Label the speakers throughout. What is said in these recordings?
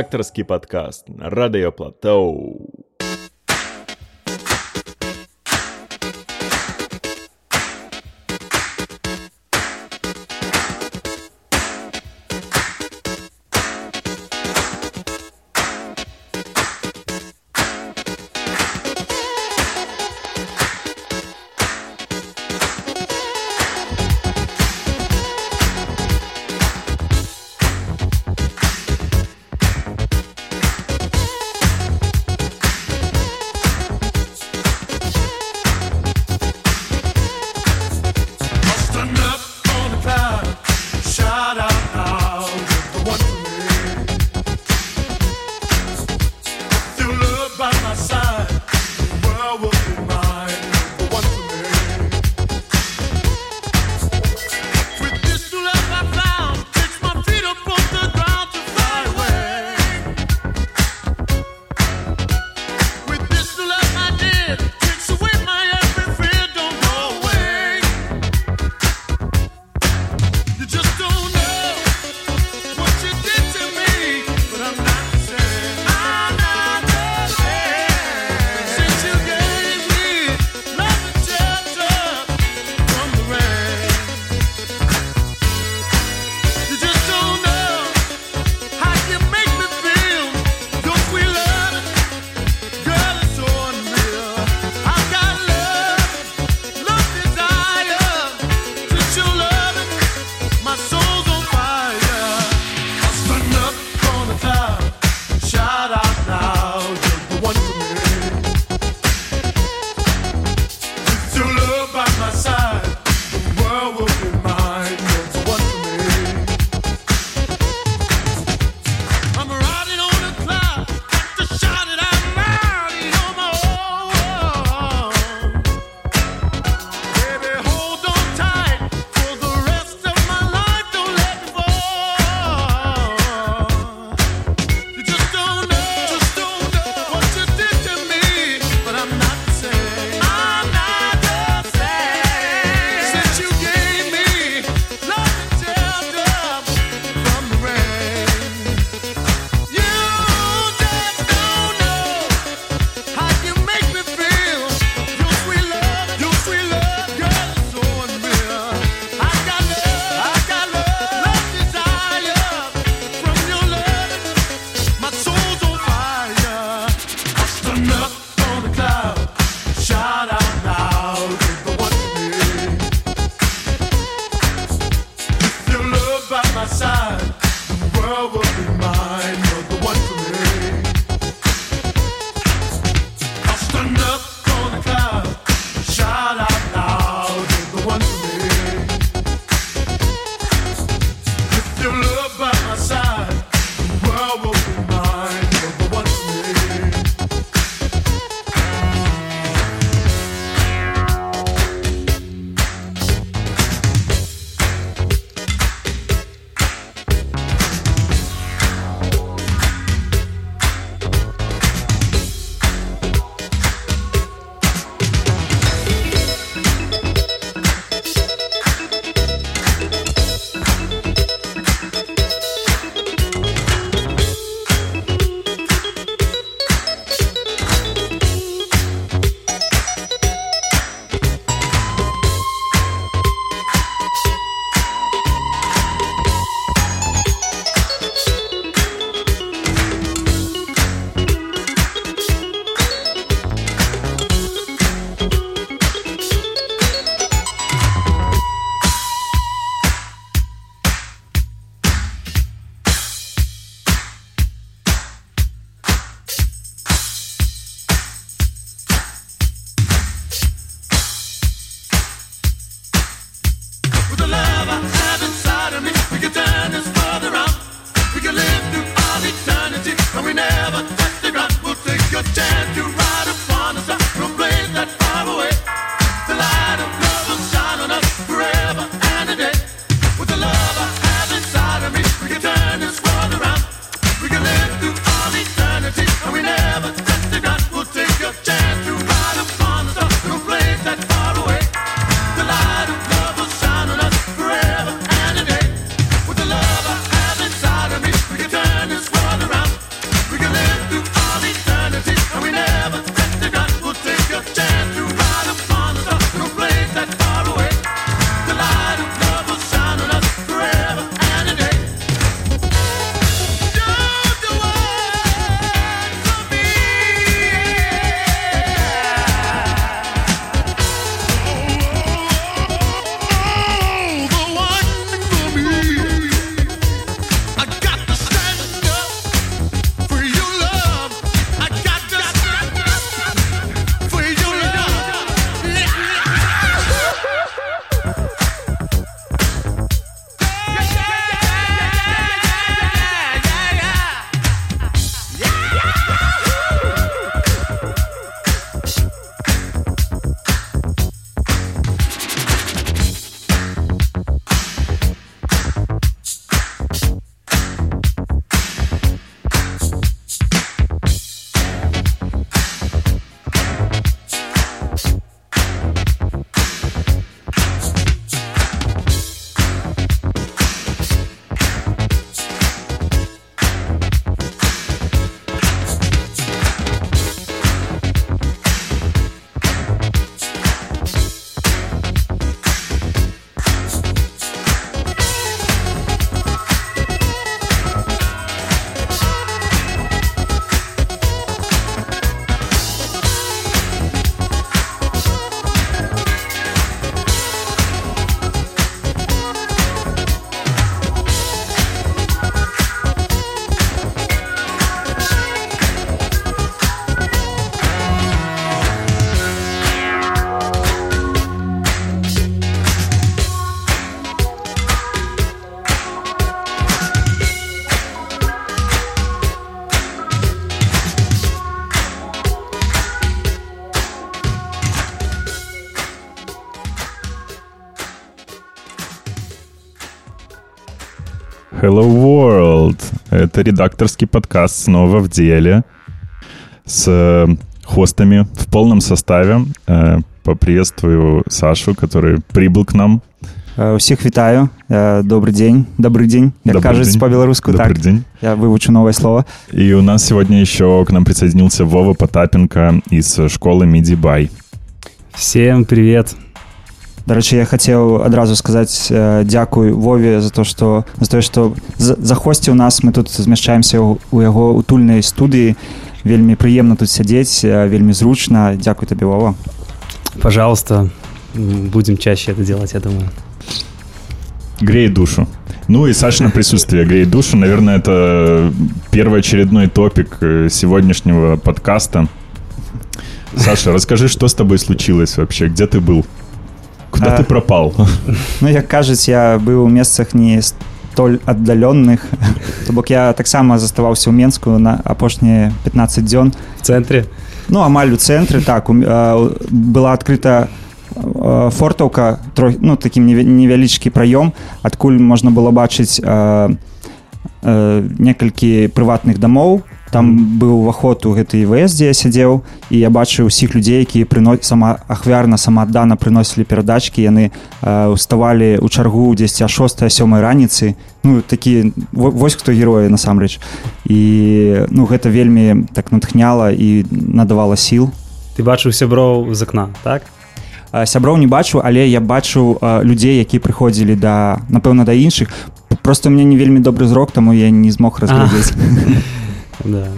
Speaker 1: редакторский подкаст на Радио
Speaker 2: Это редакторский подкаст снова в деле с э, хостами в полном составе. Э, поприветствую Сашу, который прибыл к нам.
Speaker 3: Усіх вітаю добрый день. Добрый день. Як кажуць по-беларуску
Speaker 2: так. день.
Speaker 3: Я вывучу новое слово.
Speaker 2: И у нас сегодня еще к нам присоединился Вова Потапенко из школы Мидибай.
Speaker 4: Всем привет
Speaker 3: дарэчы я хацеў адразу сказаць э, дзякуй Вове за то что за тое что захосці у нас мы тут змяшчаемся у яго утульнай студыі вельмі прыемна тут сядзець вельмі зручна дзякуй табе Вова
Speaker 4: пожалуйста будем чаще это делать я думаю
Speaker 2: греет душу ну и Сашина присутствие греет душу наверное это первый очередной топик э, сегодняшнего подкаста Саша расскажи что с тобой случилось вообще где ты был Куда а, ты пропал?
Speaker 3: Ну як кажуць я быў у месцах не столь аддаленных то бок я таксама заставаўся ў менску на апошнія 15 дзён.
Speaker 4: В цэнтре
Speaker 3: ну амаль у цэнтры так. У, а, была адкрыта фортаўка трох ну такім невялічкі праём адкуль можна было бачыць а, а, некалькі прыватных дамоў там быў уваход у гэты ВС дзе я сядзеў і я бачыў усіх людзей якія прыно сама ахвярна самааддана прыносілі перадачкі яны уставалі ў чаргу 10 6 сёмай раніцы ну такі вось хто героі насамрэч і ну гэта вельмі так натхняла і надавала сіл
Speaker 4: ты бачыў сяброў з акна так?
Speaker 3: Сяброў не бачу але я бачу людзей які прыходзілі да напэўна да іншых. Просто мне не вельмі добры зрок таму я не змог разглядзець
Speaker 4: Да.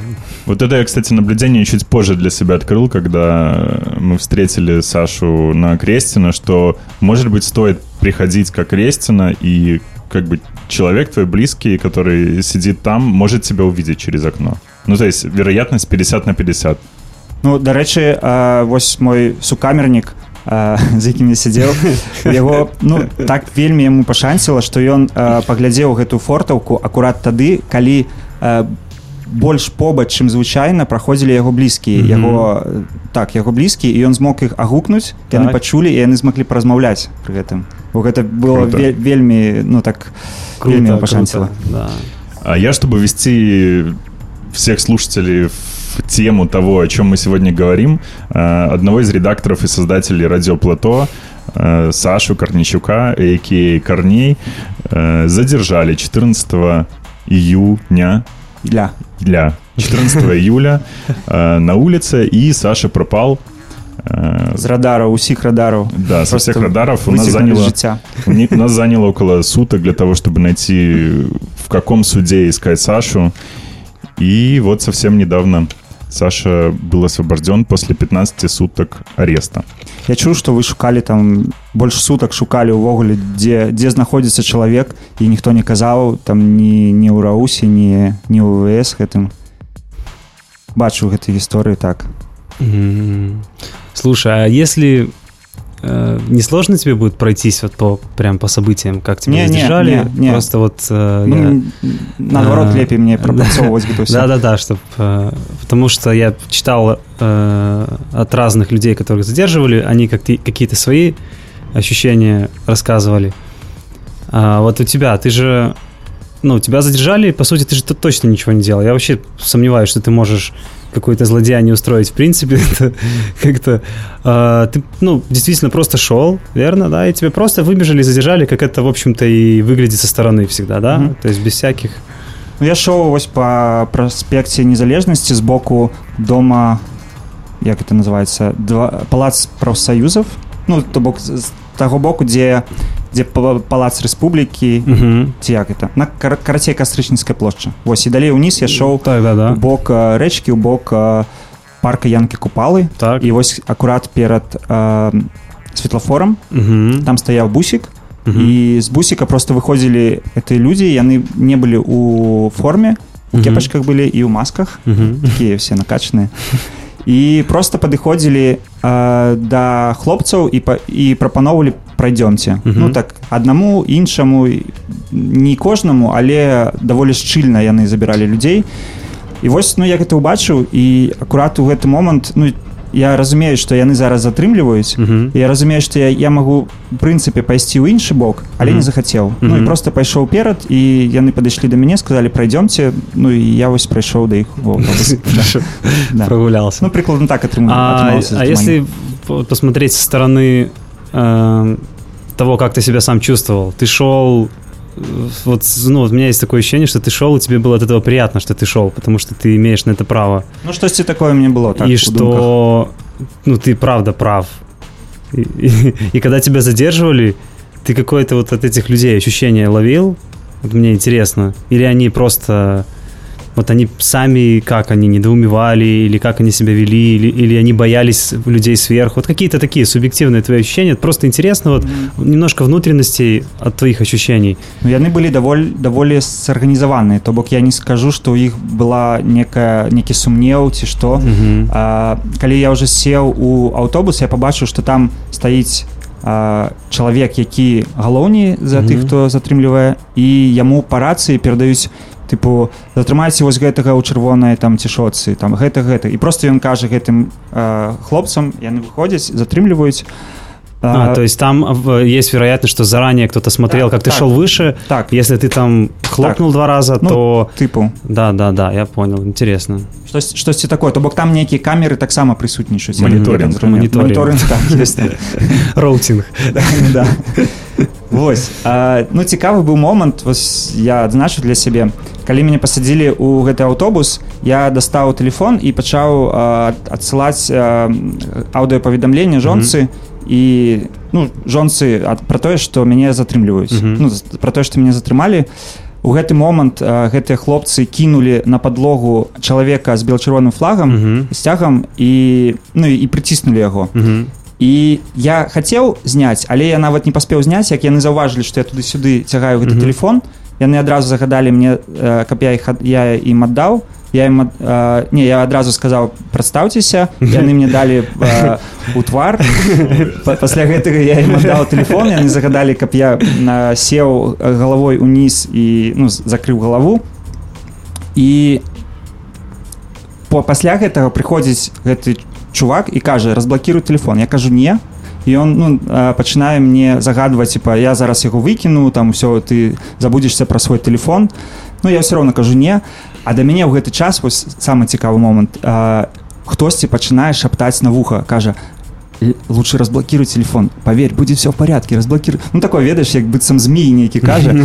Speaker 2: Вот это я, кстати, наблюдение чуть позже для себя открыл, когда мы встретили Сашу на Крестина, что, может быть, стоит приходить как Крестина, и как бы человек твой близкий, который сидит там, может тебя увидеть через окно. Ну, то есть вероятность 50 на 50.
Speaker 3: Ну, до речі, а, вось мой сукамернік, а, з якім я сидзеў яго ну так вельмі яму пашанціла што ён паглядзеў гэту фортаўку акурат тады калі больш побач чым звычайна праходзілі яго блізкія mm -hmm. яго так яго блізкі і ён змог іх агукнуць так. яны пачулі і яны змаглі паразмаўляць пры гэтым бо гэта было ве вельмі ну так вельмі пашанціла
Speaker 4: да.
Speaker 2: А я чтобы вести всех слушателей в тему того о чем мы сегодня говорим э, одного из редакторов и создателей радиоплато э, Сашу Корничука, а.к.а. Корней, э, задержали 14 июня
Speaker 3: для
Speaker 2: для 14 июля э, на улице, и Саша пропал.
Speaker 3: Э, С радара, усих радаров.
Speaker 2: Да, со всех радаров. У нас, заняло, у нас заняло около суток для того, чтобы найти, в каком суде искать Сашу. И вот совсем недавно Саша был освобожден после 15 суток ареста.
Speaker 3: Я чуў, што вы шукалі там больш сутак шукалі ўвогуле, дзе, дзе знаходзіцца чалавек і ніхто не казаў там ні, ні ў раусе, ні, ні ў ВС гэтым. Бачу гэтай гісторыі так.
Speaker 4: Mm -hmm. Слушай, а если Э, не сложно тебе будет пройтись вот по прям по событиям, как тебя не, задержали? Не, не, не. Просто вот... Э,
Speaker 3: ну, я, наоборот, э, лепее мне пропорцовывать
Speaker 4: это все. Да-да-да, чтоб, э, потому что я читал э, от разных людей, которых задерживали, они как какие-то свои ощущения рассказывали. А вот у тебя, ты же... Ну, тебя задержали, по сути, ты же точно ничего не делал. Я вообще сомневаюсь, что ты можешь какое-то злодеяние устроить, в принципе, это как-то... Э, ты, ну, действительно просто шел, верно, да, и тебе просто выбежали, задержали, как это, в общем-то, и выглядит со стороны всегда, да, mm-hmm. то есть без всяких...
Speaker 3: Ну, я шел вось по проспекте Незалежности сбоку дома, как это называется, два, палац профсоюзов, ну, то бок таго боку, дзе дзе палац рэспублікі uh -huh. ці як это на кар карацей кастрычніцкай плошча Вось і далей уніз я шоў
Speaker 4: так, да, да.
Speaker 3: бок рэчкі ў бок парка янкі купалы
Speaker 4: так.
Speaker 3: і вось акурат перад э, светлафорам uh -huh. там стаяў бусік uh -huh. і з бусіка просто выходзілі гэтыя людзі яны не былі у форме у кепачках былі і ў масках uh -huh. такія все накачаныя і просто падыходзілі э, да хлопцаў і па, і прапаноўвалі пройдемте uh -huh. ну так аднаму іншаму не кожнаму але даволі шчыльна яны забіралі людзей і вось ну як это убачыў і акурат у гэты момант ну я разумею што яны зараз затрымліваюць
Speaker 4: Мгм.
Speaker 3: я разумею што я, я магу прынцыпе пайсці ў іншы бок але
Speaker 4: Мгм.
Speaker 3: не захацеў ну і просто пайшоў перад і яны падышлі да мяне сказалі прайдёмце ну і я вось прайшоў да іх.
Speaker 4: Прогулялся.
Speaker 3: ну прыкладна так атрым-
Speaker 4: А,
Speaker 3: атрымалася
Speaker 4: а
Speaker 3: затрыманне.
Speaker 4: если по- посмотреть со стороны э, того, как ты себя сам чувствовал, ты шел, вот, ну, у меня есть такое ощущение, что ты шел, и тебе было от этого приятно, что ты шел, потому что ты имеешь на это право.
Speaker 3: ну штосьці такое мне было так
Speaker 4: и что, ну, ты правда прав. И, и- и когда тебя задерживали, ты какое-то вот от этих людей ощущение ловил? Вот мне интересно. Или они просто... Вот они сами, как они недоумевали, или как они себя вели, или, или они боялись людей сверху. Вот какие-то такие субъективные твои ощущения. Просто интересно вот немножко внутренностей от твоих ощущений.
Speaker 3: Ну, яны былі даволі даволі сарганізаваныя то бок я не скажу што ў іх была некая некі сумнеў ці што
Speaker 4: Мгм.
Speaker 3: а, калі я уже сеў у аўтобус я побачыў што там стаіць чалавек які галоўні за тых хто затрымлівае і яму па рацыі перадаюць тыпу затрымайце вось гэтага ў чырвонай там цішоцы там гэта гэта. І просто ён кажа гэтым а, хлопцам яны выходзяць затрымліваюць.
Speaker 4: А, то есть там э, есть вероятность, что заранее кто-то смотрел,
Speaker 3: Так,
Speaker 4: как ты
Speaker 3: так.
Speaker 4: шел выше.
Speaker 3: так
Speaker 4: Если ты там хлопнул два раза,
Speaker 3: Ну,
Speaker 4: то...
Speaker 3: тыпу
Speaker 4: Да, да, да, я понял. Интересно.
Speaker 3: штось штосьці такое то бок там нейкія камеры таксама прысутнічаюць
Speaker 2: Маніторинг.
Speaker 4: Маніторинг.
Speaker 3: Маніторинг, так, ёсць.
Speaker 4: Роутинг.
Speaker 3: да. Вось а, ну цікавы быў момант вось я адзначу для сябе калі мяне пасадзілі ў гэты аўтобус я дастаў телефон і пачаў а, адсылаць а, аўдыопаведамленне жонцы і ну жонцы ад, пра тое што мяне затрымліваюць
Speaker 4: Мгм.
Speaker 3: ну, з- пра тое што мяне затрымалі у гэты момант гэтыя хлопцы кінулі на падлогу чалавека з бел-чырвоным флагам
Speaker 4: Мгм.
Speaker 3: сцягам і ну і прыціснулі яго
Speaker 4: Мгм.
Speaker 3: і я хацеў зняць але я нават не паспеў зняць як яны заўважылі што я туды-сюды цягаю гэты
Speaker 4: Мгм.
Speaker 3: телефон яны адразу загадалі мне каб я іх я ім аддаў я ім э, не я адразу сказаў прадстаўцеся яны мне далі э, у твар Па- пасля гэтага я ім аддаў телефон яны загадалі каб я на сеў галавой уніз і ну закрыў галаву і по пасля гэтага прыходзіць гэты чувак і кажа разблакіруй телефон я кажу не і он ну, а, пачынае мне загадваць типа я зараз яго выкіну там все ты забудзешься пра свой телефон Ну я все роўно кажу не а да мяне ў гэты час вось самы цікавы момант а, хтосьці пачынае шаптаць на вуха кажа «Л- лучше разблокируй телефон поверь будет все в порядке разблокируй ну такое ведаешь як быццам змей нейкі кажа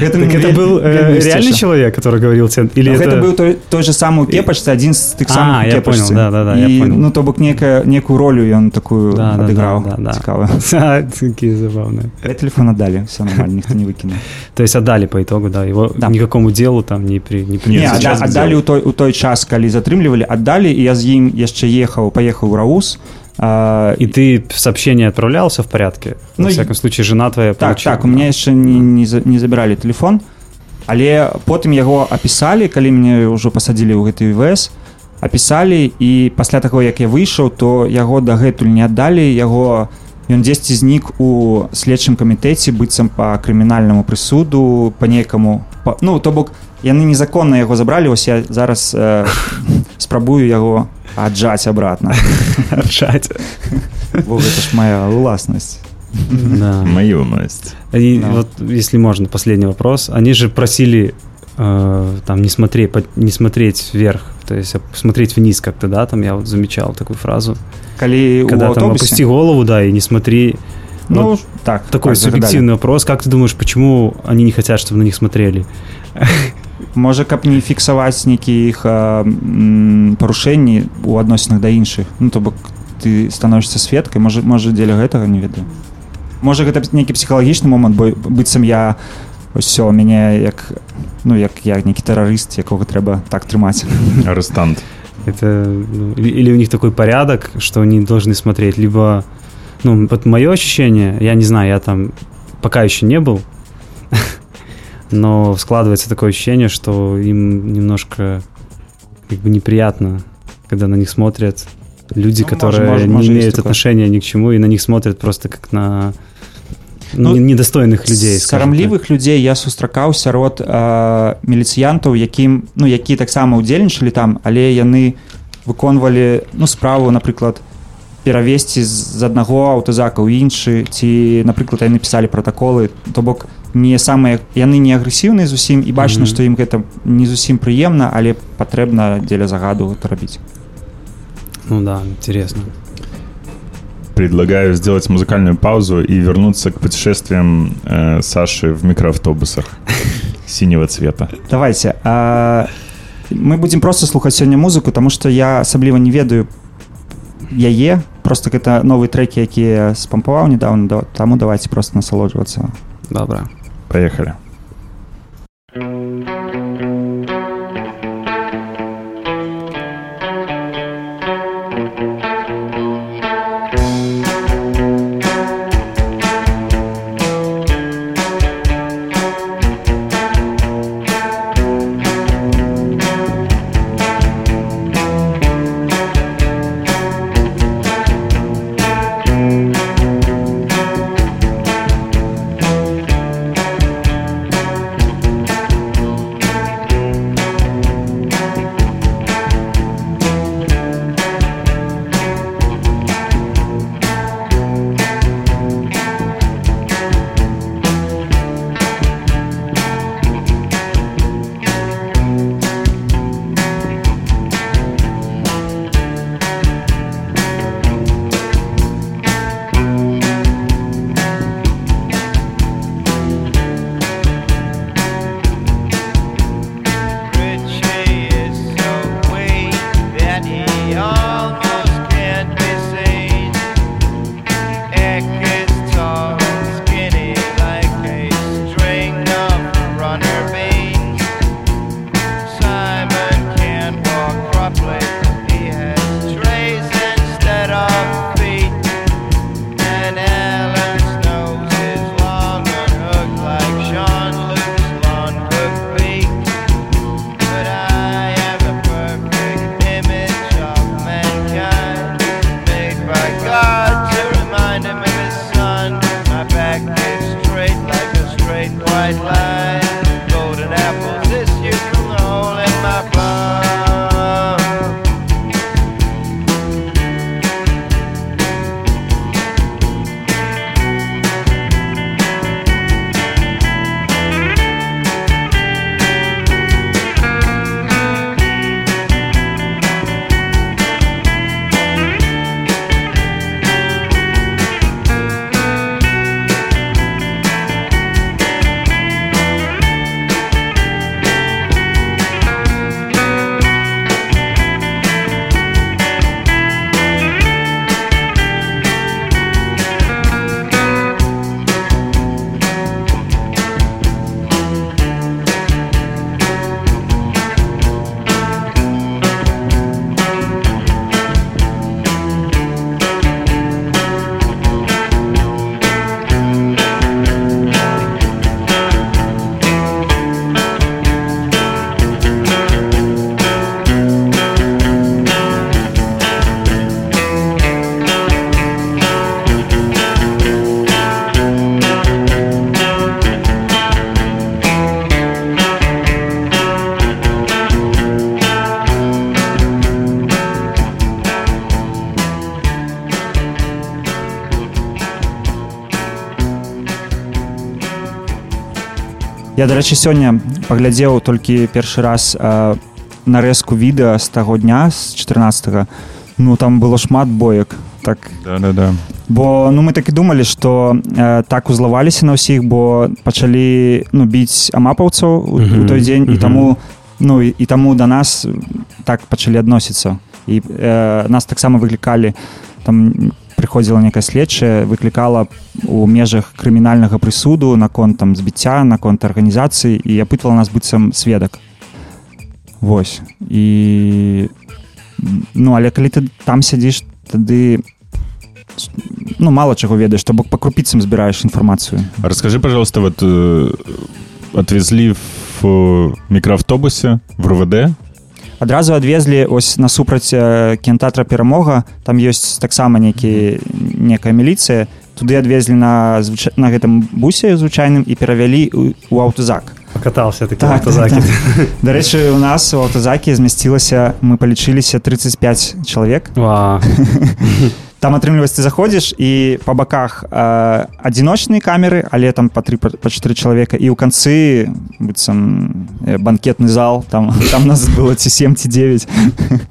Speaker 4: Так это был э, реальный человек, который говорил тебе? Или
Speaker 3: Ну,
Speaker 4: это...
Speaker 3: гэта быў той, той же самы кепачцы адзін з тых
Speaker 4: А,
Speaker 3: самых
Speaker 4: я понял, да-да-да, я
Speaker 3: і,
Speaker 4: понял.
Speaker 3: ну то бок некая некую ролю ён такую
Speaker 4: Да, да,
Speaker 3: адыграў
Speaker 4: да, да, да.
Speaker 3: цікава
Speaker 4: А, Такие забавные.
Speaker 3: я телефон аддалі все нормально ніхто не выкінуў
Speaker 4: То есть отдали по итогу, да, его
Speaker 3: Да.
Speaker 4: никакому делу там не при... Не при...
Speaker 2: Нет,
Speaker 3: не
Speaker 2: сейчас
Speaker 3: адда- аддалі ў той у той час калі затрымлівалі аддалі і я з ім яшчэ ехаў паехаў у раус а,
Speaker 4: И ты сообщение отправлял, все в порядке?
Speaker 3: Ну,
Speaker 4: Во всяком случае, жена твоя
Speaker 3: так
Speaker 4: получила?
Speaker 3: так у меня яшчэ не, не, за- не забіралі телефон але потым яго апісалі калі мне ўжо пасадзілі ў гэты вс апісалі і пасля таго як я выйшаў то яго дагэтуль не аддалі яго ён дзесьці знік у следчым камітэце быццам па крымінальнаму прысуду нейкаму па, ну то бок яны незаконна яго забралі ось я зараз э, спрабую яго аджаць обратно
Speaker 4: Ржать.
Speaker 3: Бо гэта ж моя уласнасць
Speaker 4: Да.
Speaker 2: Мою масть.
Speaker 4: И
Speaker 3: Да.
Speaker 4: вот, если можно, последний вопрос. Они же просили э, там не смотреть, не смотреть вверх, то есть смотреть вниз как-то, да, там я вот замечал такую фразу.
Speaker 3: калі у
Speaker 4: Когда там опусти голову, да, и не смотри.
Speaker 3: Ну
Speaker 4: Вот
Speaker 3: так
Speaker 4: такой
Speaker 3: так,
Speaker 4: субъективный вопрос. Как ты думаешь, почему они не хотят, чтобы на них смотрели?
Speaker 3: можа каб не фіксаваць нейкія іх м, парушэнні у адносінах да іншых ну то бок ты становішся сведкай можа можа дзеля гэтага не ведаю можа гэта нейкі псіхалагічны момант бо быццам я ўсё мяне як ну як я нейкі тэрарыст якога трэба так трымаць
Speaker 2: Арестант.
Speaker 4: Это ну, или, или у них такой порядок, что они должны смотреть, либо, ну, вот мое ощущение, я не знаю, я там пока еще не был, но складывается такое ощущение, что им немножко как бы неприятно, когда на них смотрят люди,
Speaker 3: Ну,
Speaker 4: которые
Speaker 3: может, может,
Speaker 4: не
Speaker 3: может,
Speaker 4: имеют
Speaker 3: такое.
Speaker 4: отношения ни к чему, и на них смотрят просто как на
Speaker 3: Ну,
Speaker 4: не- недостойных людей. скажем так.
Speaker 3: сарамлівых людзей я сустракаў сярод а, міліцыянтаў якім ну які таксама ўдзельнічалі там але яны выконвалі ну справу напрыклад перавесці з аднаго аўтазака ў іншы ці напрыклад яны пісалі пратаколы то бок не самыя яны не агрэсіўныя зусім і бачна што ім гэта не зусім прыемна але патрэбна дзеля загаду гэта рабіць
Speaker 4: Ну да, интересно.
Speaker 5: Предлагаю сделать музыкальную паузу и вернуться к путешествиям э, Саши в микроавтобусах синего цвета.
Speaker 3: давайте а, мы будем просто слухаць сёння музыку тому что я асабліва не ведаю яе просто гэта новыя трекі якія спампаваў недавно да, таму давайте просто насалоджвацца
Speaker 4: Добро.
Speaker 5: Поехали.
Speaker 3: Я дарэчы сёння паглядзеў толькі першы раз э, нарэзку відэа з таго дня з 14 ну там было шмат боек так
Speaker 5: Да-да-да.
Speaker 3: бо ну мы так і думалі што э, так узлаваліся на ўсіх бо пачалі ну біць амапаўцаў у, у
Speaker 4: Мгм,
Speaker 3: той дзень і
Speaker 4: мгм.
Speaker 3: таму ну і, і таму да нас так пачалі адносіцца і э, нас таксама выклікалі там прыходзіла некая следчая выклікала у межах крымінальнага прысуду наконт там збіцця наконт арганізацыі і апытвала нас быццам сведак Вось. І ну але калі ты там сядзіш тады ну мало чаго ведаеш то бок па крупіцам збіраеш інфармацыю.
Speaker 5: А Расскажи, пожалуйста, вот э, отвезли в э, микроавтобусе в РВД.
Speaker 3: адразу адвезлі ось насупраць э, кінотеатра перамога. Там ёсць таксама некі некая міліцыя туды адвезлі на звыч... на гэтым бусе звычайным і перавялі у аўтозак
Speaker 4: Покатался таки
Speaker 3: Так,
Speaker 4: в автозаке.
Speaker 3: так, Дарэчы у нас у аўтазакі змясцілася мы палічыліся 35 чалавек. Там атрымліваць ты заходзіш і па баках э, адзіночныя камеры але там па 3 па 4 чалавека. І ў канцы быццам э, банкетны зал там там нас было ці 7 ці 9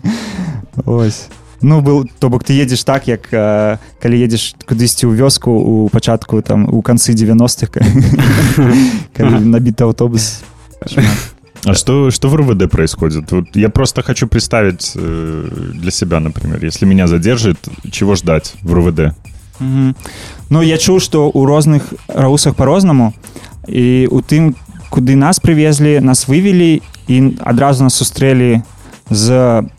Speaker 3: ось ну был то бок ты едзеш так як э, калі едзеш кудысьці ў вёску у пачатку там у канцы 90-х калі набіты аўтобус
Speaker 2: А что, что в РВД происходит? Вот я просто хочу представить э, для себя, например, если меня задержит, чего ждать в РВД?
Speaker 3: Мгм. Ну я чуў што ў розных раусах по-рознаму і у тым куды нас прывезлі нас вывелі і адразу нас сустрэлі з э,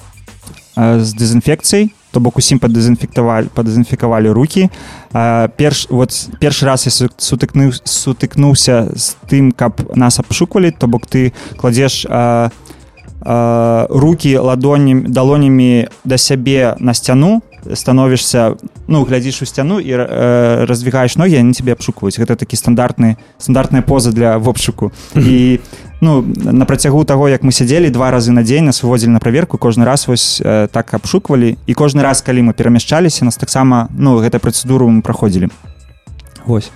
Speaker 3: з дэзінфекцыяй то бок усім падэзінфектавалі падэзінфікавалі руки. А, перш вот першы раз я су- сутыкнуў сутыкнуўся з тым каб нас абшуквалі то бок ты кладзеш а, а, руки ладонямі далонямі да сябе на сцяну становішся ну глядзіш у сцяну і э, раздвигаеш ногі они тебе абшукваюць гэта такі стандартны стандартная поза для вобшуку і ну на працягу таго як мы сядзелі два разы на дзень нас выводзілі на праверку кожны раз вось э, так абшуквалі і кожны раз калі мы перамяшчаліся нас таксама ну гэтай працэдуру мы праходзілі Вось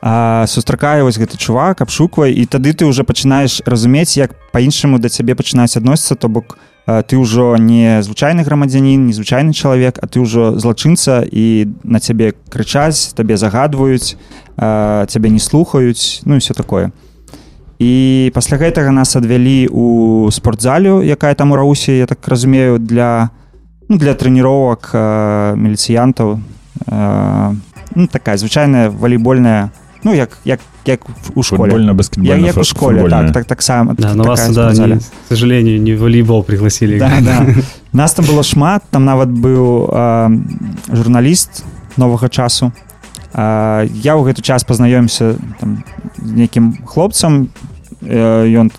Speaker 3: а, сустракае вось гэты чувак абшуквае і тады ты уже пачынаеш разумець як па-іншаму да цябе пачынаюць адносіцца то бок а, ты ўжо не звычайны грамадзянін незвычайны чалавек а ты ўжо злачынца і на цябе крычаць табе загадваюць цябе не слухаюць ну і все такое. І пасля гэтага нас адвялі у спортзалю якая там у раусе я так разумею для ну, для трэніровак міліцыянтаў. А, ну, такая звычайная валейбольная ну як як як у школе
Speaker 2: Футбольно,
Speaker 3: як,
Speaker 2: баскетбольно,
Speaker 3: як у школе
Speaker 2: футбольная.
Speaker 3: так так так само
Speaker 4: Да, но вас
Speaker 3: такая
Speaker 4: туда,
Speaker 3: спортзаля.
Speaker 4: не- к сожалению, не в волейбол пригласили.
Speaker 3: да, да. нас там было шмат там нават быў а, журналіст новага часу а, я ў гэты час пазнаёмся там, з нейкім хлопцам э, ён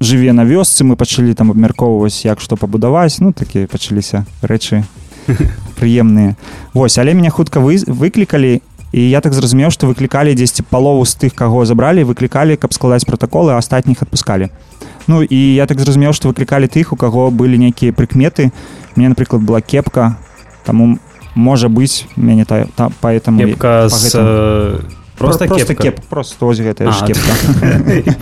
Speaker 3: жыве на вёсцы мы пачалі там абмяркоўваць як што пабудаваць ну такія пачаліся рэчы прыемныя Вось але меня хутка вы выклікалі і я так зразумеў што выклікалі дзесьці палову з тых каго забралі выклікалі каб складаць пратаколы а астатніх адпускалі Ну і я так зразумеў што выклікалі тых у каго былі нейкія прыкметы мне напрыклад была кепка таму можа быць мяне та, та поэтому
Speaker 4: Кепка с...
Speaker 3: гэтаму.
Speaker 4: э, Просто
Speaker 3: просто
Speaker 4: кепка?
Speaker 3: кеп просто ось гэтая ж
Speaker 4: А,
Speaker 3: кепка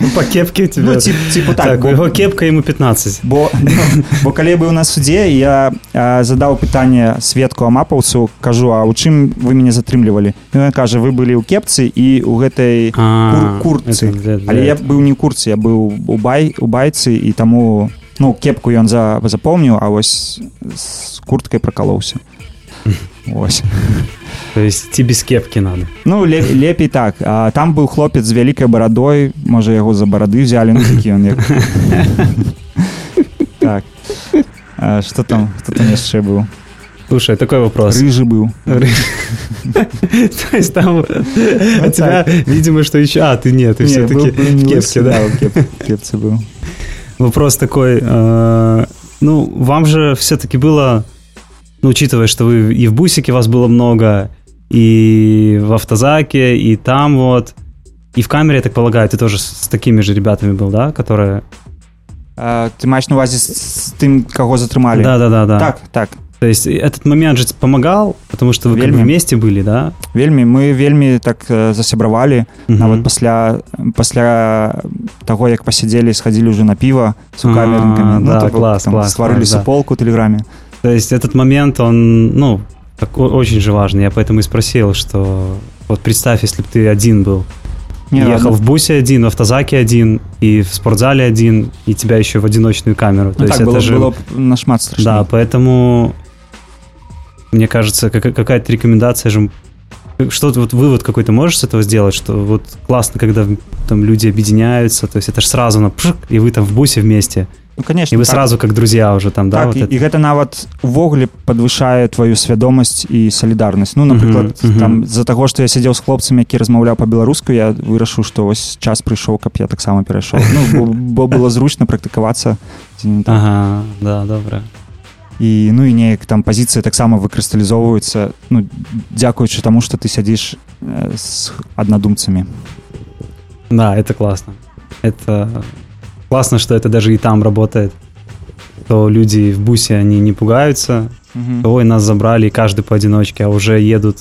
Speaker 4: По кепке у тебя.
Speaker 3: ну тип, типу так,
Speaker 4: Так,
Speaker 3: бо-
Speaker 4: его кепка, ему 15.
Speaker 3: бо бо калі я быў на суде я а, задаў пытанне светку амапаўцу кажу а у чым вы мяне затрымлівалі ён кажа вы былі ў кепцы і у гэтай
Speaker 4: А,
Speaker 3: кур- куртцы
Speaker 4: это для- для
Speaker 3: але я быў не ў курцы я быў у бай у байцы і таму ну кепку ён за запомніў а вось з курткай пракалоўся ось
Speaker 4: То есть тебе без кепки надо.
Speaker 3: ну леп, лепей так а, там быў хлопец з вялікай барадой можа яго за барады взяли ну такі ён як так а, что там хто там яшчэ быў
Speaker 4: Слушай, такой вопрос.
Speaker 3: рыжы быў
Speaker 4: То есть там от тебя, видимо, что еще... А, ты нет, ты
Speaker 3: Не,
Speaker 4: все-таки
Speaker 3: быў- быў не
Speaker 4: в кепке,
Speaker 3: лысый,
Speaker 4: да?
Speaker 3: в кеп- кепцы быў
Speaker 4: Вопрос такой, э, ну, вам же все-таки было, ну, учитывая, что вы и в бусике вас было много, и в автозаке, и там вот, и в камере, я так полагаю, ты тоже с, с такими же ребятами был, да, которые...
Speaker 3: а, ты маеш на увазе з, з тым каго затрымалі
Speaker 4: Да-да-да.
Speaker 3: так так
Speaker 4: То есть этот момент же помогал, потому что вы как бы
Speaker 3: Вельми.
Speaker 4: вместе были, да?
Speaker 3: вельмі мы вельмі так э, засябравалі
Speaker 4: Мгм.
Speaker 3: нават пасля пасля таго як пасядзелі схадзілі ўжо на піва з
Speaker 4: А,
Speaker 3: камернікамі
Speaker 4: да, класс, класс,
Speaker 3: стварылі
Speaker 4: класс, да.
Speaker 3: суполку у тэлеграме
Speaker 4: То есть этот момент, он, ну, так, очень же важный. Я поэтому и спросил, что вот представь, если бы ты один был,
Speaker 3: Не,
Speaker 4: ехал
Speaker 3: ладно.
Speaker 4: в бусе один, в автозаке один, и в спортзале один, и тебя еще в одиночную камеру. То
Speaker 3: Ну,
Speaker 4: есть
Speaker 3: так
Speaker 4: это
Speaker 3: было,
Speaker 4: же...
Speaker 3: было б нашмат страшней.
Speaker 4: Да, поэтому мне кажется, кака- какая-то рекомендация же что-то вот вывод какой-то можешь с этого сделать, что вот классно, когда там люди объединяются, то есть это же сразу на пшик, и вы там в бусе вместе,
Speaker 3: ну, конечно
Speaker 4: и вы
Speaker 3: так.
Speaker 4: сразу как друзья уже там, да,
Speaker 3: так,
Speaker 4: вот
Speaker 3: і,
Speaker 4: это.
Speaker 3: і гэта нават увогуле падвышае тваю свядомасць і салідарнасць ну напрыклад
Speaker 4: Мгм, мгм.
Speaker 3: там з-за таго што я сядзеў з хлопцамі які размаўляў па-беларуску я вырашыў што вось час прыйшоў каб я таксама перайшоў ну, бо, бо было зручна практыкавацца.
Speaker 4: Ага, да, добре.
Speaker 3: і ну і неяк там пазіцыі таксама выкрысталізоўваюцца ну дзякуючы таму што ты сядзіш э, з аднадумцамі
Speaker 4: Да, это классно. Это классно, что это даже и там работает. То люди в бусе, они не пугаются.
Speaker 3: Мгм.
Speaker 4: Ой, нас забрали, и каждый поодиночке, а уже едут.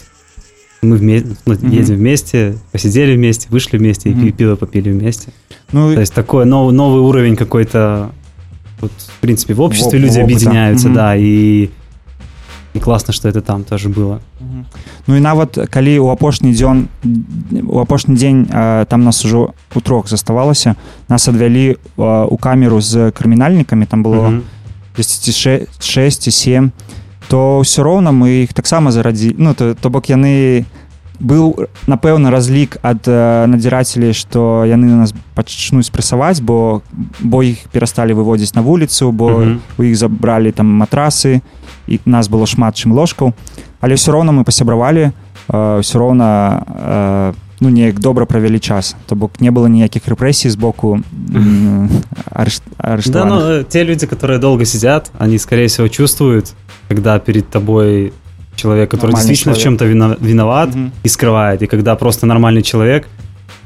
Speaker 4: Мы вместе,
Speaker 3: Мгм.
Speaker 4: едем вместе, посидели вместе, вышли вместе, и
Speaker 3: Мгм.
Speaker 4: пи- пиво попили вместе.
Speaker 3: Ну,
Speaker 4: То есть такой нов- новый уровень какой-то, вот, в принципе, в обществе
Speaker 3: В-
Speaker 4: люди
Speaker 3: в опыта.
Speaker 4: объединяются,
Speaker 3: Мгм.
Speaker 4: да, и, и классно, что это там тоже было.
Speaker 3: Ну і нават калі ў апошні дзён у апошні дзень там нас ужо у трох заставалася нас адвялі у камеру з крымінальнікамі там было
Speaker 4: Мгм.
Speaker 3: 6 і 7 то ўсё роўна мы іх таксама зарадзі ну то, то бок яны быў напэўна разлік ад э, надзірацелей што яны на нас пачнуць прэсаваць бо бо іх перасталі выводзіць на вуліцу бо
Speaker 4: Мгм.
Speaker 3: у іх забралі там матрасы і нас было шмат чым ложкаў. Але ўсё роўна мы пасябравалі э, ўсё роўна э, ну неяк добра правялі час. То бок не было ніякіх рэпрэсій з боку арышт,
Speaker 4: Да, но э, те люди, которые долго сидят, они, скорее всего, чувствуют, когда перед тобой человек, который
Speaker 3: Нормальный
Speaker 4: действительно в
Speaker 3: человек.
Speaker 4: чем-то вино- виноват
Speaker 3: Мгм.
Speaker 4: и скрывает, и когда просто нормальный человек,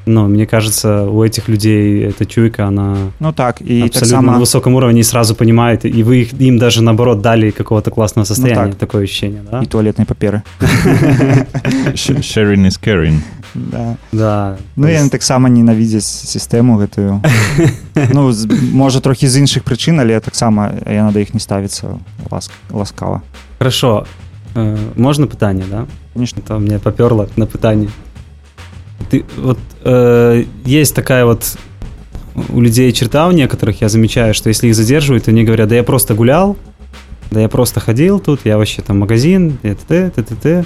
Speaker 4: ну, мне кажется, у этих людей эта чуйка, она
Speaker 3: ну так і
Speaker 4: абсолютно
Speaker 3: таксама
Speaker 4: на высоком уровне и сразу понимает, и вы их, им даже, наоборот, дали какого-то классного состояния,
Speaker 3: Ну так.
Speaker 4: такое ощущение, да?
Speaker 3: і туалетнай паперы
Speaker 2: Sh- Sharing is caring.
Speaker 3: да.
Speaker 4: Да.
Speaker 3: Ну
Speaker 4: то
Speaker 3: яны
Speaker 4: есть-
Speaker 3: таксама ненавідзяць сістэму гэтую ну з, можа трохі з іншых прычын але таксама яна да іх не ставіцца ласк, ласкава
Speaker 4: Хорошо. Э, Можно питание, да?
Speaker 3: конечно
Speaker 4: Это мне поперло на пытание. Ты, вот э, есть такая вот у людей черта у некоторых, я замечаю, что если их задерживают, они говорят, да я просто гулял, да я просто ходил тут, я вообще там магазин, т т т т т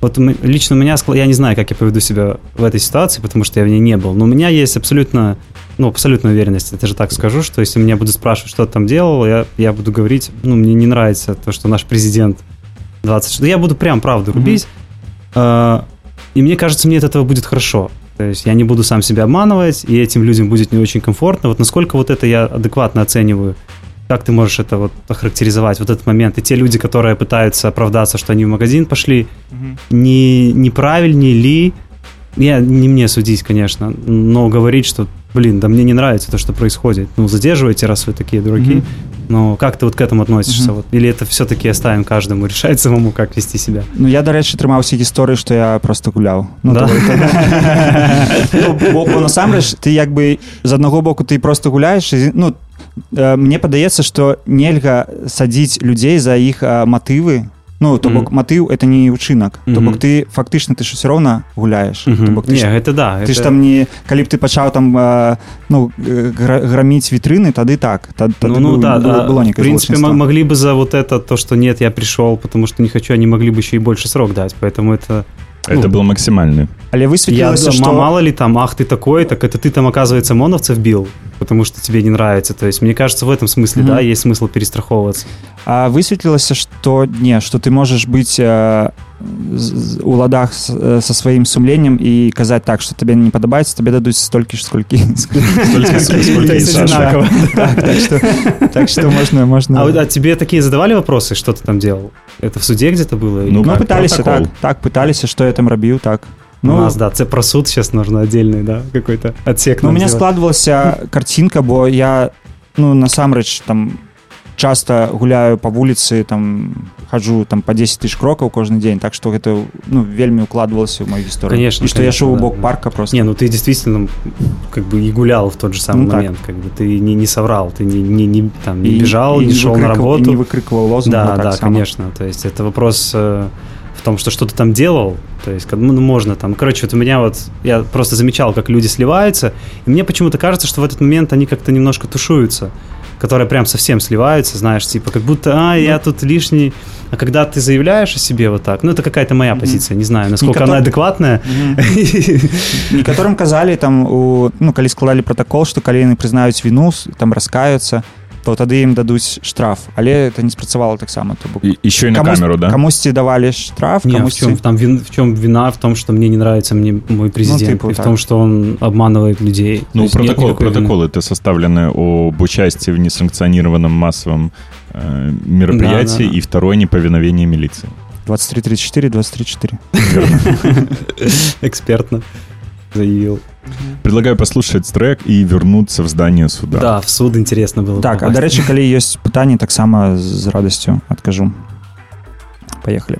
Speaker 4: Вот лично у меня, я не знаю, как я поведу себя в этой ситуации, потому что я в ней не был, но у меня есть абсолютно, ну, абсолютная уверенность, это же так скажу, что если меня будут спрашивать, что ты там делал, я, я буду говорить, ну, мне не нравится то, что наш президент 26... Да я буду прям правду рубить, а, и мне кажется, мне от этого будет хорошо. То есть я не буду сам себя обманывать, и этим людям будет не очень комфортно. Вот насколько вот это я адекватно оцениваю, как ты можешь это вот охарактеризовать, вот этот момент. И те люди, которые пытаются оправдаться, что они в магазин пошли, не, неправильнее ли, я, не мне судить, конечно, но говорить, что, блин, да мне не нравится то, что происходит. Ну, задерживайте, раз вы такие дураки.
Speaker 3: Мгм.
Speaker 4: Но как ты вот к этому относишься?
Speaker 3: Мгм.
Speaker 4: Вот? Или это все-таки оставим каждому решать самому, как вести себя?
Speaker 3: Ну я дарэчы трымаўся гісторыі што я просто гуляў ну,
Speaker 4: Да?
Speaker 3: ну, насамрэч ты як бы з аднаго боку ты просто гуляеш і, ну э, мне падаецца што нельга садзіць людзей за іх матывы ну то бок
Speaker 4: Мгм.
Speaker 3: матыў это не ўчынак то
Speaker 4: Мгм.
Speaker 3: бок ты фактычна ты ж усё роўна гуляеш то
Speaker 4: Мгм.
Speaker 3: бок ты
Speaker 4: Не,
Speaker 3: ж
Speaker 4: это да.
Speaker 3: Ты
Speaker 4: это...
Speaker 3: ж там не калі б ты пачаў там э, ну э, гра- граміць вітрыны тады так тады,
Speaker 4: Ну, ну
Speaker 3: быў-
Speaker 4: да,
Speaker 3: было,
Speaker 4: а,
Speaker 3: было
Speaker 4: в
Speaker 3: некае
Speaker 4: принципе, могли бы за вот это, то, что нет, я пришел, потому что не хочу, они могли бы еще и больше срок дать, поэтому это...
Speaker 2: Это
Speaker 4: Ну,
Speaker 2: был максимальный.
Speaker 3: але
Speaker 4: Я, м-
Speaker 3: што
Speaker 4: мало ли там, ах ты такой, так это ты там, оказывается, моновцев бил, потому что тебе не нравится. То есть, мне кажется, в этом смысле,
Speaker 3: Мгм.
Speaker 4: да, есть смысл перестраховываться.
Speaker 3: А высветлілася што не што ты можаш быць э, у ладах с- э, со сваім сумленнем і казаць так што табе не падабаецца табе дадуць столькі ж сколькі
Speaker 2: Сколько, сколько и Саша.
Speaker 3: так, так што так што можна можна
Speaker 4: А, вот- а тебе такие задавали вопросы, что ты там делал? Это в суде где-то было? или
Speaker 2: Ну,
Speaker 3: ну
Speaker 4: как?
Speaker 3: пыталіся
Speaker 2: протакол.
Speaker 3: так так пыталіся што я там рабіў так
Speaker 4: У
Speaker 3: ну
Speaker 4: нас, да, це про суд сейчас нужно отдельный, да, какой-то отсек
Speaker 3: Ну, у
Speaker 4: нам
Speaker 3: меня
Speaker 4: сделать.
Speaker 3: складывалася картинка, бо я, ну, насамрэч, там, часто гуляю по вуліцы, там, хожу там по 10 тысяч крокаў кожны дзень, так што гэта, ну, вельмі укладывалася ў мою гісторыю.
Speaker 4: Конечно,
Speaker 3: І што я
Speaker 4: конечно,
Speaker 3: шоу у
Speaker 4: да,
Speaker 3: бок
Speaker 4: да.
Speaker 3: парка просто.
Speaker 4: Не, ну ты действительно как бы и гулял в тот же самый
Speaker 3: Ну, так.
Speaker 4: момент, как бы ты не, не соврал, ты не, не, не, там, не
Speaker 3: І-
Speaker 4: бежал,
Speaker 3: і
Speaker 4: не шел на
Speaker 3: выкрикав-
Speaker 4: работу.
Speaker 3: і не выкрикивал лозунг.
Speaker 4: Да,
Speaker 3: ну, так
Speaker 4: да,
Speaker 3: само.
Speaker 4: конечно. То есть это вопрос э, в том, что что ты там делал. То есть, как- ну, можно там. Короче, вот у меня вот я просто замечал, как люди сливаются, и мне почему-то кажется, что в этот момент они как-то немножко тушуются, которые прям совсем сливаются, знаешь, типа как будто, а, я тут лишний. А когда ты заявляешь о себе вот так, ну это какая-то моя
Speaker 3: Мгм.
Speaker 4: позиция, не знаю, насколько
Speaker 3: Некотор-
Speaker 4: она адекватная.
Speaker 3: Мгм. Некаторым казалі там у ну калі складалі протакол што калі яны прызнаюць віну с- там раскаюцца то тады ім дадуць штраф але это не спрацавала таксама то бок
Speaker 2: И- Еще и на
Speaker 3: камусь-
Speaker 2: камеру, да?
Speaker 3: камусьці давалі штраф
Speaker 4: Не, в
Speaker 3: камусьці
Speaker 4: чем, там вин- в чем вина в том, что мне не нравится мне мой президент,
Speaker 3: типа
Speaker 4: и в
Speaker 3: так.
Speaker 4: том, что он обманывает людей. То
Speaker 2: Ну,
Speaker 4: есть нет
Speaker 2: протокол,
Speaker 4: никакой вины.
Speaker 2: протоколы это составлены об участии в несанкционированном массовом э, мероприятии
Speaker 4: Да, да, да.
Speaker 2: и второе неповиновение милиции.
Speaker 3: 2334 23 4
Speaker 4: Экспертно заявил.
Speaker 2: Предлагаю послушать трек и вернуться в здание суда.
Speaker 4: Да, в суд интересно было.
Speaker 3: Так, а
Speaker 4: попасть.
Speaker 3: до речі, калі ёсць пытанні таксама з радасцю адкажу поехали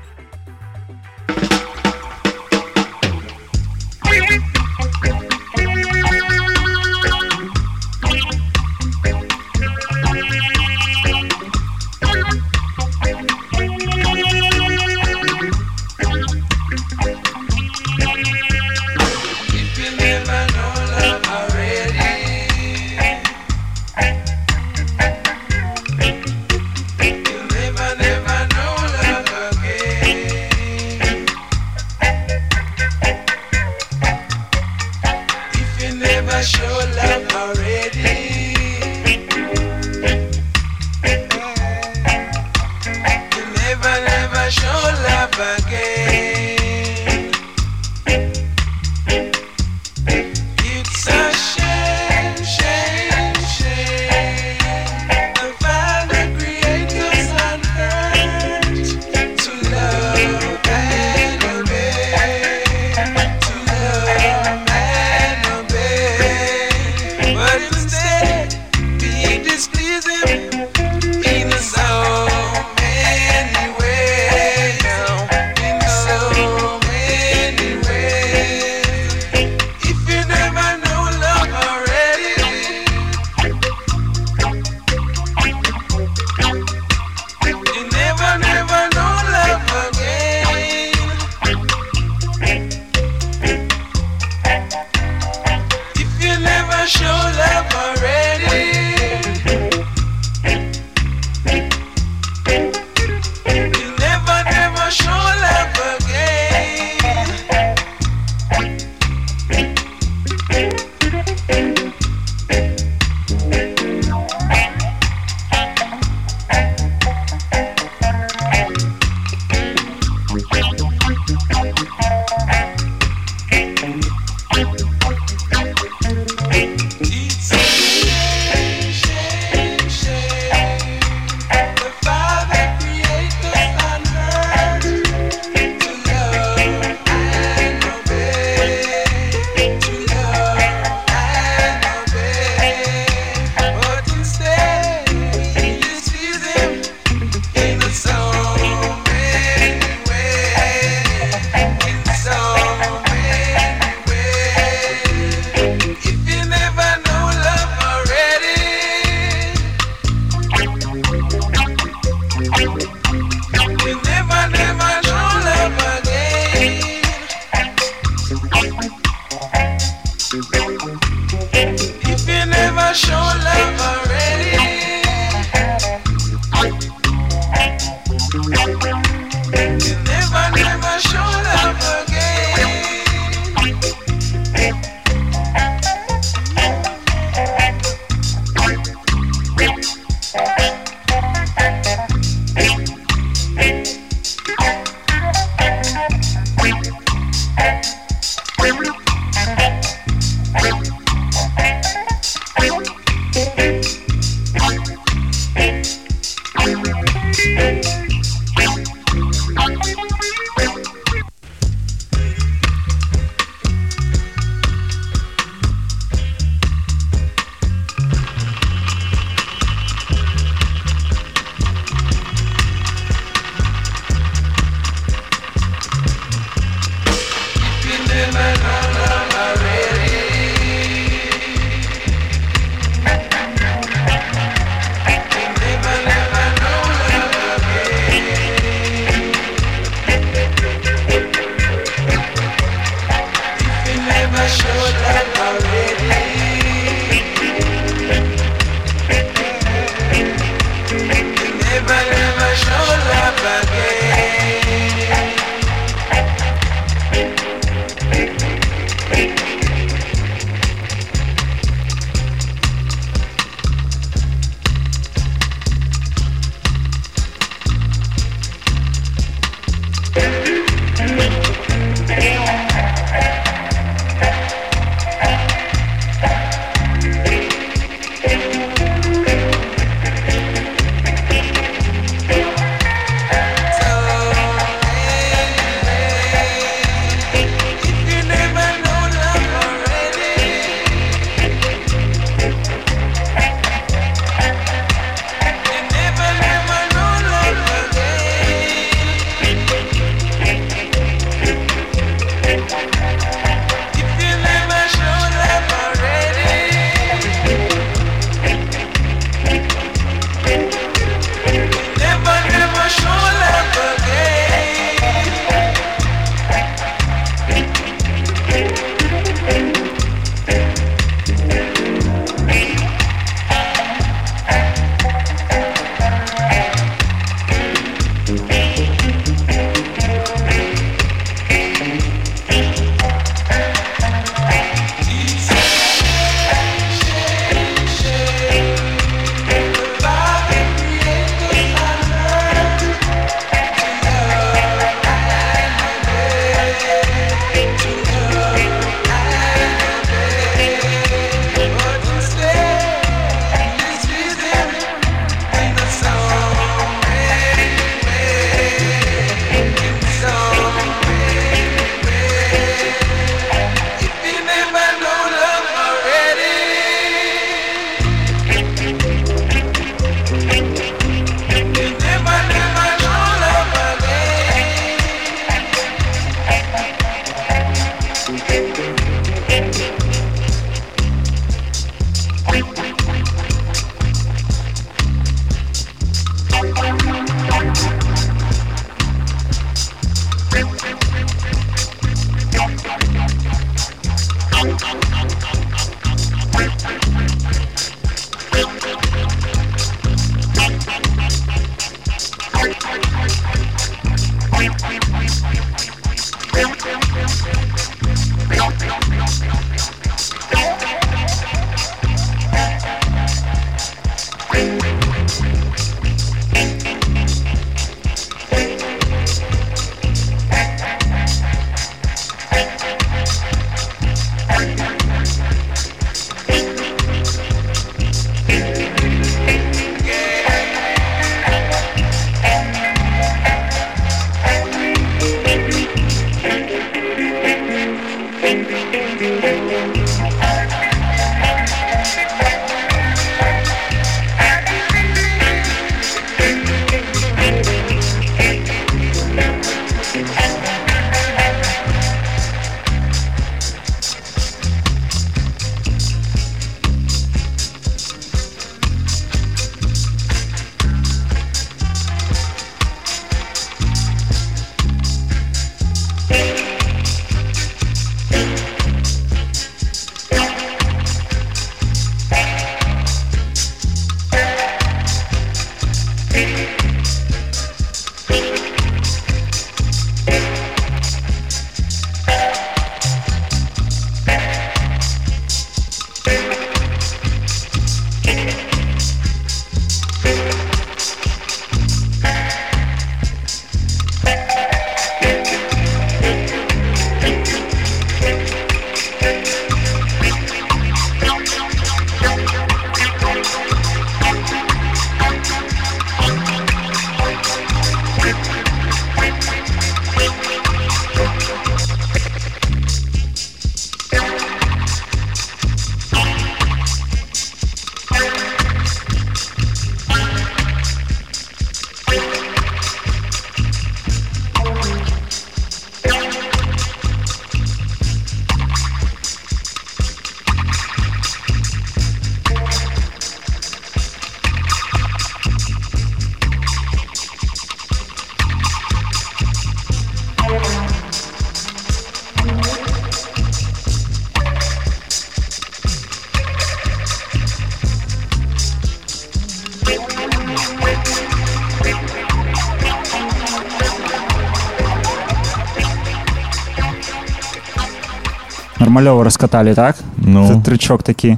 Speaker 3: Нормалёва раскатали, так?
Speaker 2: Ну.
Speaker 3: Це трючок такий.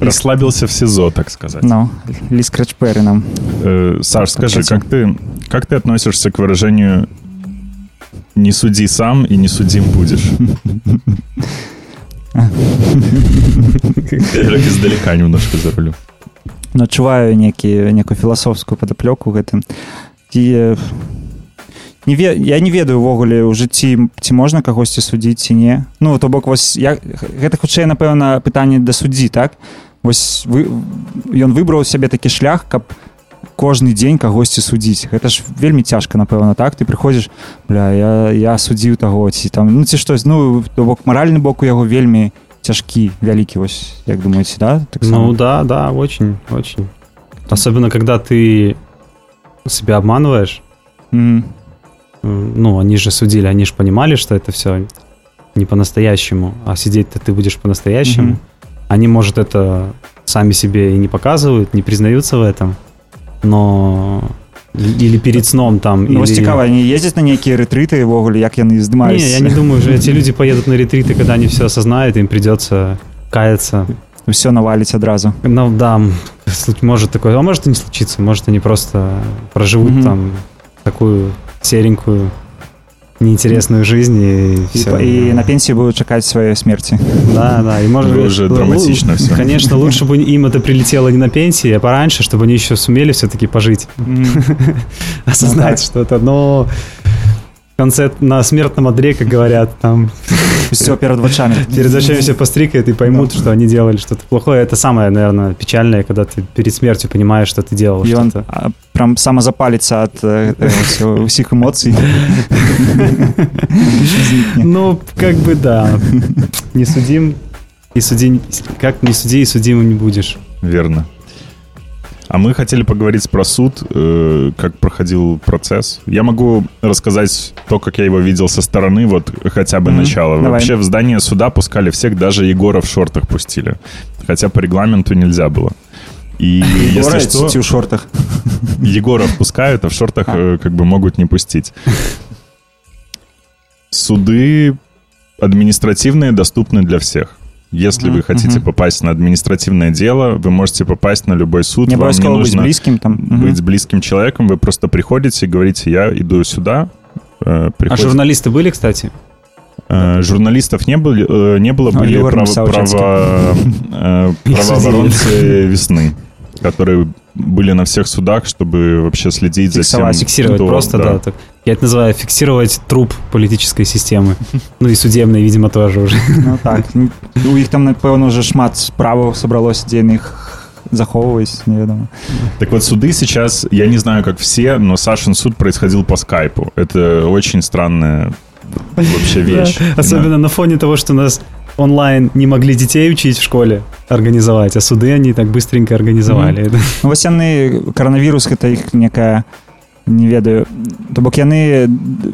Speaker 2: Расслабился в СИЗО, так сказать.
Speaker 3: Ну, Лі Скретч Перри нам.
Speaker 2: Э, Саш, скажи,
Speaker 3: Подкатил.
Speaker 2: как ты, как ты относишься к выражению «не суди сам и не судим будешь»? Так издалека немножко зарулю.
Speaker 3: Ну, адчуваю некую філасофскую падаплёку гэтым. І, не ве, я не ведаю увогуле ў жыцці ці можна кагосьці судзіць ці не. Ну то бок вось я гэта хутчэй напэўна пытанне да суддзі так? Вось вы ён выбраў сябе такі шлях каб кожны дзень кагосьці судзіць. Гэта ж вельмі цяжка напэўна так? Ты прыходзіш бля я я судзіў таго ці там ну ці штось. Ну то бок маральны бок у яго вельмі цяжкі вялікі вось як думаеце да? Так
Speaker 4: Ну да, да, очень, очень. Особенно, когда ты себя обманываешь.
Speaker 3: М,
Speaker 4: М, Ну, они же судили, они же понимали, что это все не по-настоящему, а сидеть-то ты будешь по-настоящему.
Speaker 3: Мгм.
Speaker 4: Они, может, это сами себе и не показывают, не признаются в этом, но или перед сном там.
Speaker 3: Ну, вось
Speaker 4: или...
Speaker 3: цікава не ездзяць на нейкія рэтрыты ўвогуле як яны
Speaker 4: Не,
Speaker 3: здымаюць
Speaker 4: я не думаю, что эти люди поедут на ретриты, когда они все осознают, им придется каяться.
Speaker 3: все наваліць адразу
Speaker 4: Ну да, м, слу- может такое, а может и не случиться, может они просто проживут
Speaker 3: Мгм.
Speaker 4: там такую серенькую, неинтересную жизнь и,
Speaker 3: і,
Speaker 4: все.
Speaker 3: па- і на пенсіі будуць чакаць сваёй смерці
Speaker 4: Да, да, и может
Speaker 2: Вы
Speaker 4: быть,
Speaker 2: уже
Speaker 4: л-
Speaker 2: драматично
Speaker 4: л-
Speaker 2: всё.
Speaker 4: Конечно, лучше бы им это прилетело не на пенсии, а пораньше, чтобы они еще сумели все-таки пожить, осознать
Speaker 3: так.
Speaker 4: что-то, но в конце на смертном одре, как говорят, там
Speaker 3: все перад вачами
Speaker 4: перед очами все пострикают и поймут, что они делали что-то плохое. Это самое, наверное, печальное, когда ты перед смертью понимаешь, что ты делал
Speaker 3: і он
Speaker 4: что-то.
Speaker 3: а, прям самазапаліцца ад э, гэтага ўсё- усіх эмоцый
Speaker 4: Ну, как бы да. Не судим и суди... Как не суди и судимым не будешь.
Speaker 2: Верно. А мы хотели поговорить про суд, э, как проходил процесс. Я могу рассказать то, как я его видел со стороны, вот хотя бы
Speaker 3: Мгм.
Speaker 2: начало.
Speaker 3: Давай.
Speaker 2: Вообще в здание суда пускали всех, даже Егора в шортах пустили. Хотя по регламенту нельзя было. И если что,
Speaker 3: ў шортах
Speaker 2: Егора впускают, а в шортах
Speaker 3: А.
Speaker 2: э, как бы могут не пустить. суды административные доступны для всех. Если вы хотите попасть на административное дело, вы можете попасть на любой суд.
Speaker 3: Не
Speaker 2: Вам не нужно
Speaker 3: близьким там. Мгм.
Speaker 2: быть с близким человеком. Вы просто приходите и говорите, я иду сюда. Э,
Speaker 4: А журналисты были, кстати?
Speaker 2: Э, Журналистов не, были, э, не было,
Speaker 3: А,
Speaker 2: были право- право- э, правооборонцы весны, которые были на всех судах, чтобы вообще следить за тем,
Speaker 3: Фиксовать.
Speaker 4: Фиксировать
Speaker 2: кто-
Speaker 4: просто, да. так. Я это называю фиксировать труп политической системы. Ну и судебной, видимо, тоже уже.
Speaker 3: Ну так. Н- У іх там, напевно, вже шмат справаў сабралося, дзе яны іх захоўваюць, невядома.
Speaker 2: Так вот, суды сейчас, я не знаю, как все, но Сашин суд происходил по скайпу. Это очень странная вообще вещь.
Speaker 4: Да, Особенно на фоне того, что нас онлайн не могли детей учить в школе организовать, а суды они так быстренько организовали. Это-
Speaker 3: Ну, вось яны каранавірус гэта іх некая не ведаю то бок яны д-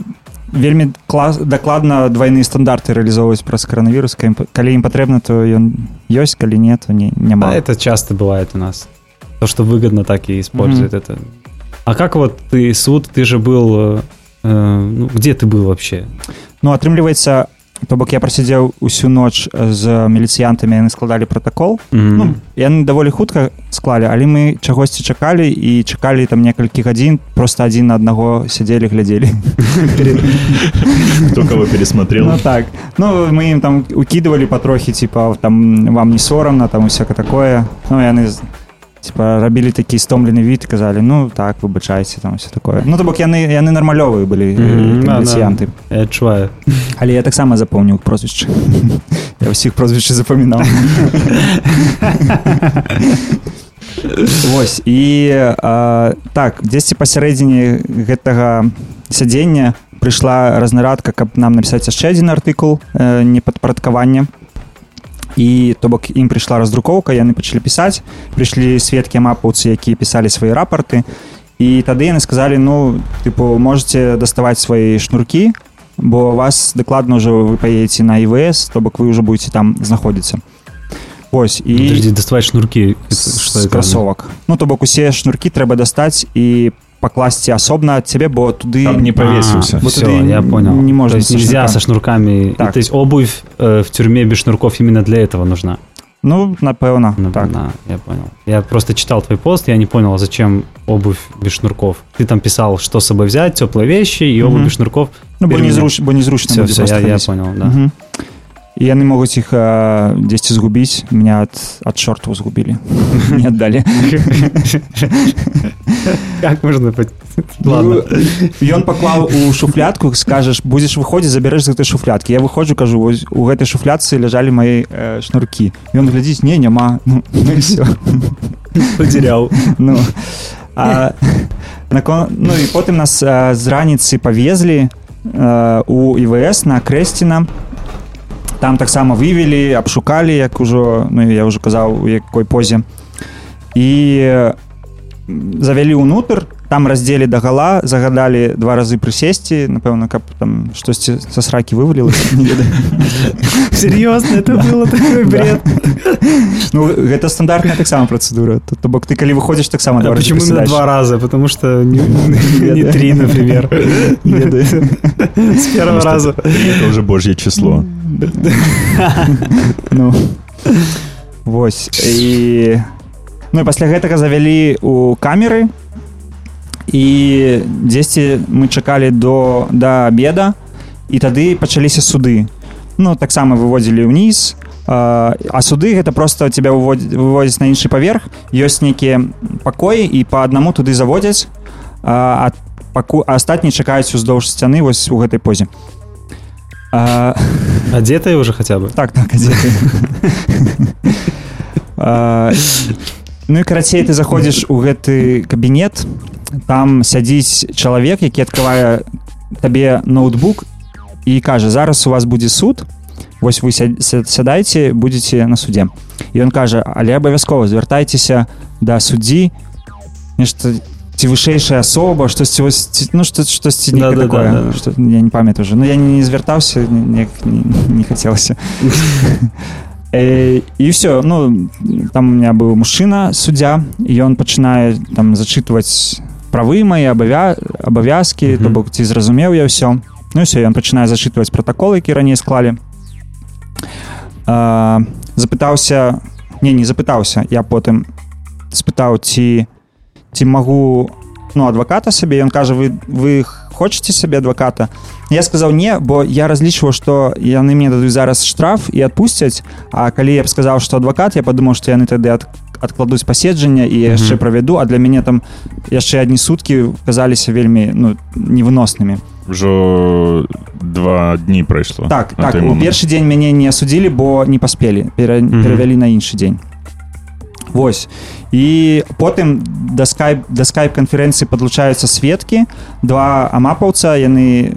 Speaker 3: вельмі клас дакладна двойныя стандарты рэалізоўваюць праз каранавірус калі ім па- калі ім патрэбна то ён ёсць калі не то не няма
Speaker 4: А это часто бывает у нас. То, что выгодно, так и используют это. А как вот ты суд, ты же был... э, э, ну, где ты был вообще?
Speaker 3: ну атрымліваецца то бок я прасядзеў усю ноч з міліцыянтамі яны складалі протакол
Speaker 4: Мгм.
Speaker 3: ну яны даволі хутка склалі але мы чагосьці чакалі і чакалі там некалькі гадзін просто адзін на аднаго сядзелі глядзелі
Speaker 2: Кто кого пересмотрел.
Speaker 3: Ну так. Ну, мы им там укидывали потрохи, типа, там, вам не соромно, там, всякое такое. Ну, и они, типа, робили такие стомленный вид, казали, ну, так, выбачайте, там, все такое. Ну, то бок, яны, яны нормалёвые были,
Speaker 4: Мгм, да,
Speaker 3: міліцыянты.
Speaker 4: Я отчуваю.
Speaker 3: Але я таксама запомнил прозвище. Я всіх прозвище запамінаў. Вось і а, так дзесьці пасярэдзіне гэтага сядзення прыйшла разнарадка каб нам напісаць яшчэ адзін артыкул э, непадпарадкавання і то бок ім прыйшла раздрукоўка яны пачалі пісаць прыйшлі сведкі мапаўцы якія пісалі свае рапарты і тады яны сказалі ну тыпу можете даставаць свае шнуркі бо вас дакладна ўжо вы паедеце на івс то бок вы ўжо будете там знаходзіцца ось і
Speaker 4: шнурки. Это
Speaker 3: з
Speaker 4: это?
Speaker 3: красовак ну то бок усе шнуркі трэба дастаць і пакласці асобна ад цябе бо туды
Speaker 2: Каб не повесился.
Speaker 4: А,
Speaker 3: Вот
Speaker 4: всё,
Speaker 3: это
Speaker 4: я понял.
Speaker 3: не можно
Speaker 4: То есть
Speaker 3: со
Speaker 4: нельзя
Speaker 3: шнурками.
Speaker 4: со шнурками.
Speaker 3: Так.
Speaker 4: То есть обувь э, в тюрьме без шнурков именно для этого нужна.
Speaker 3: ну напэўна
Speaker 4: Ну,
Speaker 3: так
Speaker 4: да, я понял. Я просто читал твой пост, я не понял, а зачем обувь без шнурков. Ты там писал, что с собой взять, теплые вещи и обувь
Speaker 3: Мгм.
Speaker 4: без шнурков.
Speaker 3: ну бо
Speaker 4: Теперь
Speaker 3: незруч бо незручна
Speaker 4: Все,
Speaker 3: будзе
Speaker 4: все,
Speaker 3: просто
Speaker 4: я, я
Speaker 3: хадзіць.
Speaker 4: понял, да.
Speaker 3: Мгм. І яны могуць іх дзесьці згубіць меня ад ад чорту згубілі не аддалі
Speaker 4: Как можно... пот-
Speaker 3: Ну, ён паклаў у шуфлятку скажаш будзеш выходзіць забярэш з гэтай шуфляткі я выходжу кажу вось у гэтай шуфляцы ляжалі мае э, шнуркі ён глядзіць не няма ну,
Speaker 4: Потерял.
Speaker 3: ну, а, након, ну і потым нас а, з раніцы павезлі а, у івс на крэсціна там таксама вывелі абшукалі як ужо ну я ўжо казаў у якой позе. І завялі ўнутр там раздзелі да гала загадалі два разы прысесці напэўна каб там штосьці са сракі вывалілася не ведаю.
Speaker 4: Серьезно, это было такой бред.
Speaker 3: ну гэта стандартная таксама працэдура то, бок ты калі выходзіш таксама
Speaker 4: почему два раза? Потому что не, не
Speaker 3: ведаю.
Speaker 4: три, например.
Speaker 3: Не ведаю.
Speaker 4: С первого раза.
Speaker 2: уже божье число.
Speaker 3: ну вось і ну і пасля гэтага завялі у камеры і дзесьці мы чакалі до да обеда і тады пачаліся суды. Ну таксама выводзілі ўніз. А, а суды гэта просто тебя выводзяць выводзяць на іншы паверх. Ёсць нейкія пакоі і по аднаму туды заводзяць. А, а паку астатнія чакаюць уздоўж сцяны вось у гэтай позе. А,
Speaker 4: Одетые уже хотя бы?
Speaker 3: так так. А, ну і карацей ты заходзіш у гэты кабінет там сядзіць чалавек які адкрывае табе ноутбук і кажа зараз у вас будзе суд вось вы ся- ся- сядайце будете на суде і ён кажа але абавязкова звяртайцеся да суддзі нешта ці вышэйшая асоба штосьці вось ну што штосьці не
Speaker 4: Да-да-да,
Speaker 3: такое?
Speaker 4: Да.
Speaker 3: што я не памятаю уже. Ну я не звяртаўся не, не, не хацелася Э, і все ну там у меня быў мужчына суддзя ён пачынае там зачытваць правы мае абавя абавязкі
Speaker 4: Мгм.
Speaker 3: то бок ці зразумеў я ўсё. Ну все ён пачынае зачытваць пратаколы які раней склалі. А, запытаўся не не запытаўся я потым спытаў ці ці магу ну адваката сабе. Ён кажа вы вы хочаце сабе адваката? Я сказаў не бо я разлічваў што яны мне дадуць зараз штраф і адпусцяць А калі я б сказаў што адвакат я падумаў што яны тады ад адкладуць паседжання і яшчэ правяду а для мяне там яшчэ адні суткі казаліся вельмі ну невыноснымі
Speaker 2: Ужо два дні прайшло.
Speaker 3: так так у першы дзень мяне не асудзілі бо не паспелі пера, перавялі на іншы дзень Вось. І потым да скайп да скайп канферэнцыі падлучаюцца сведкі два амапаўца яны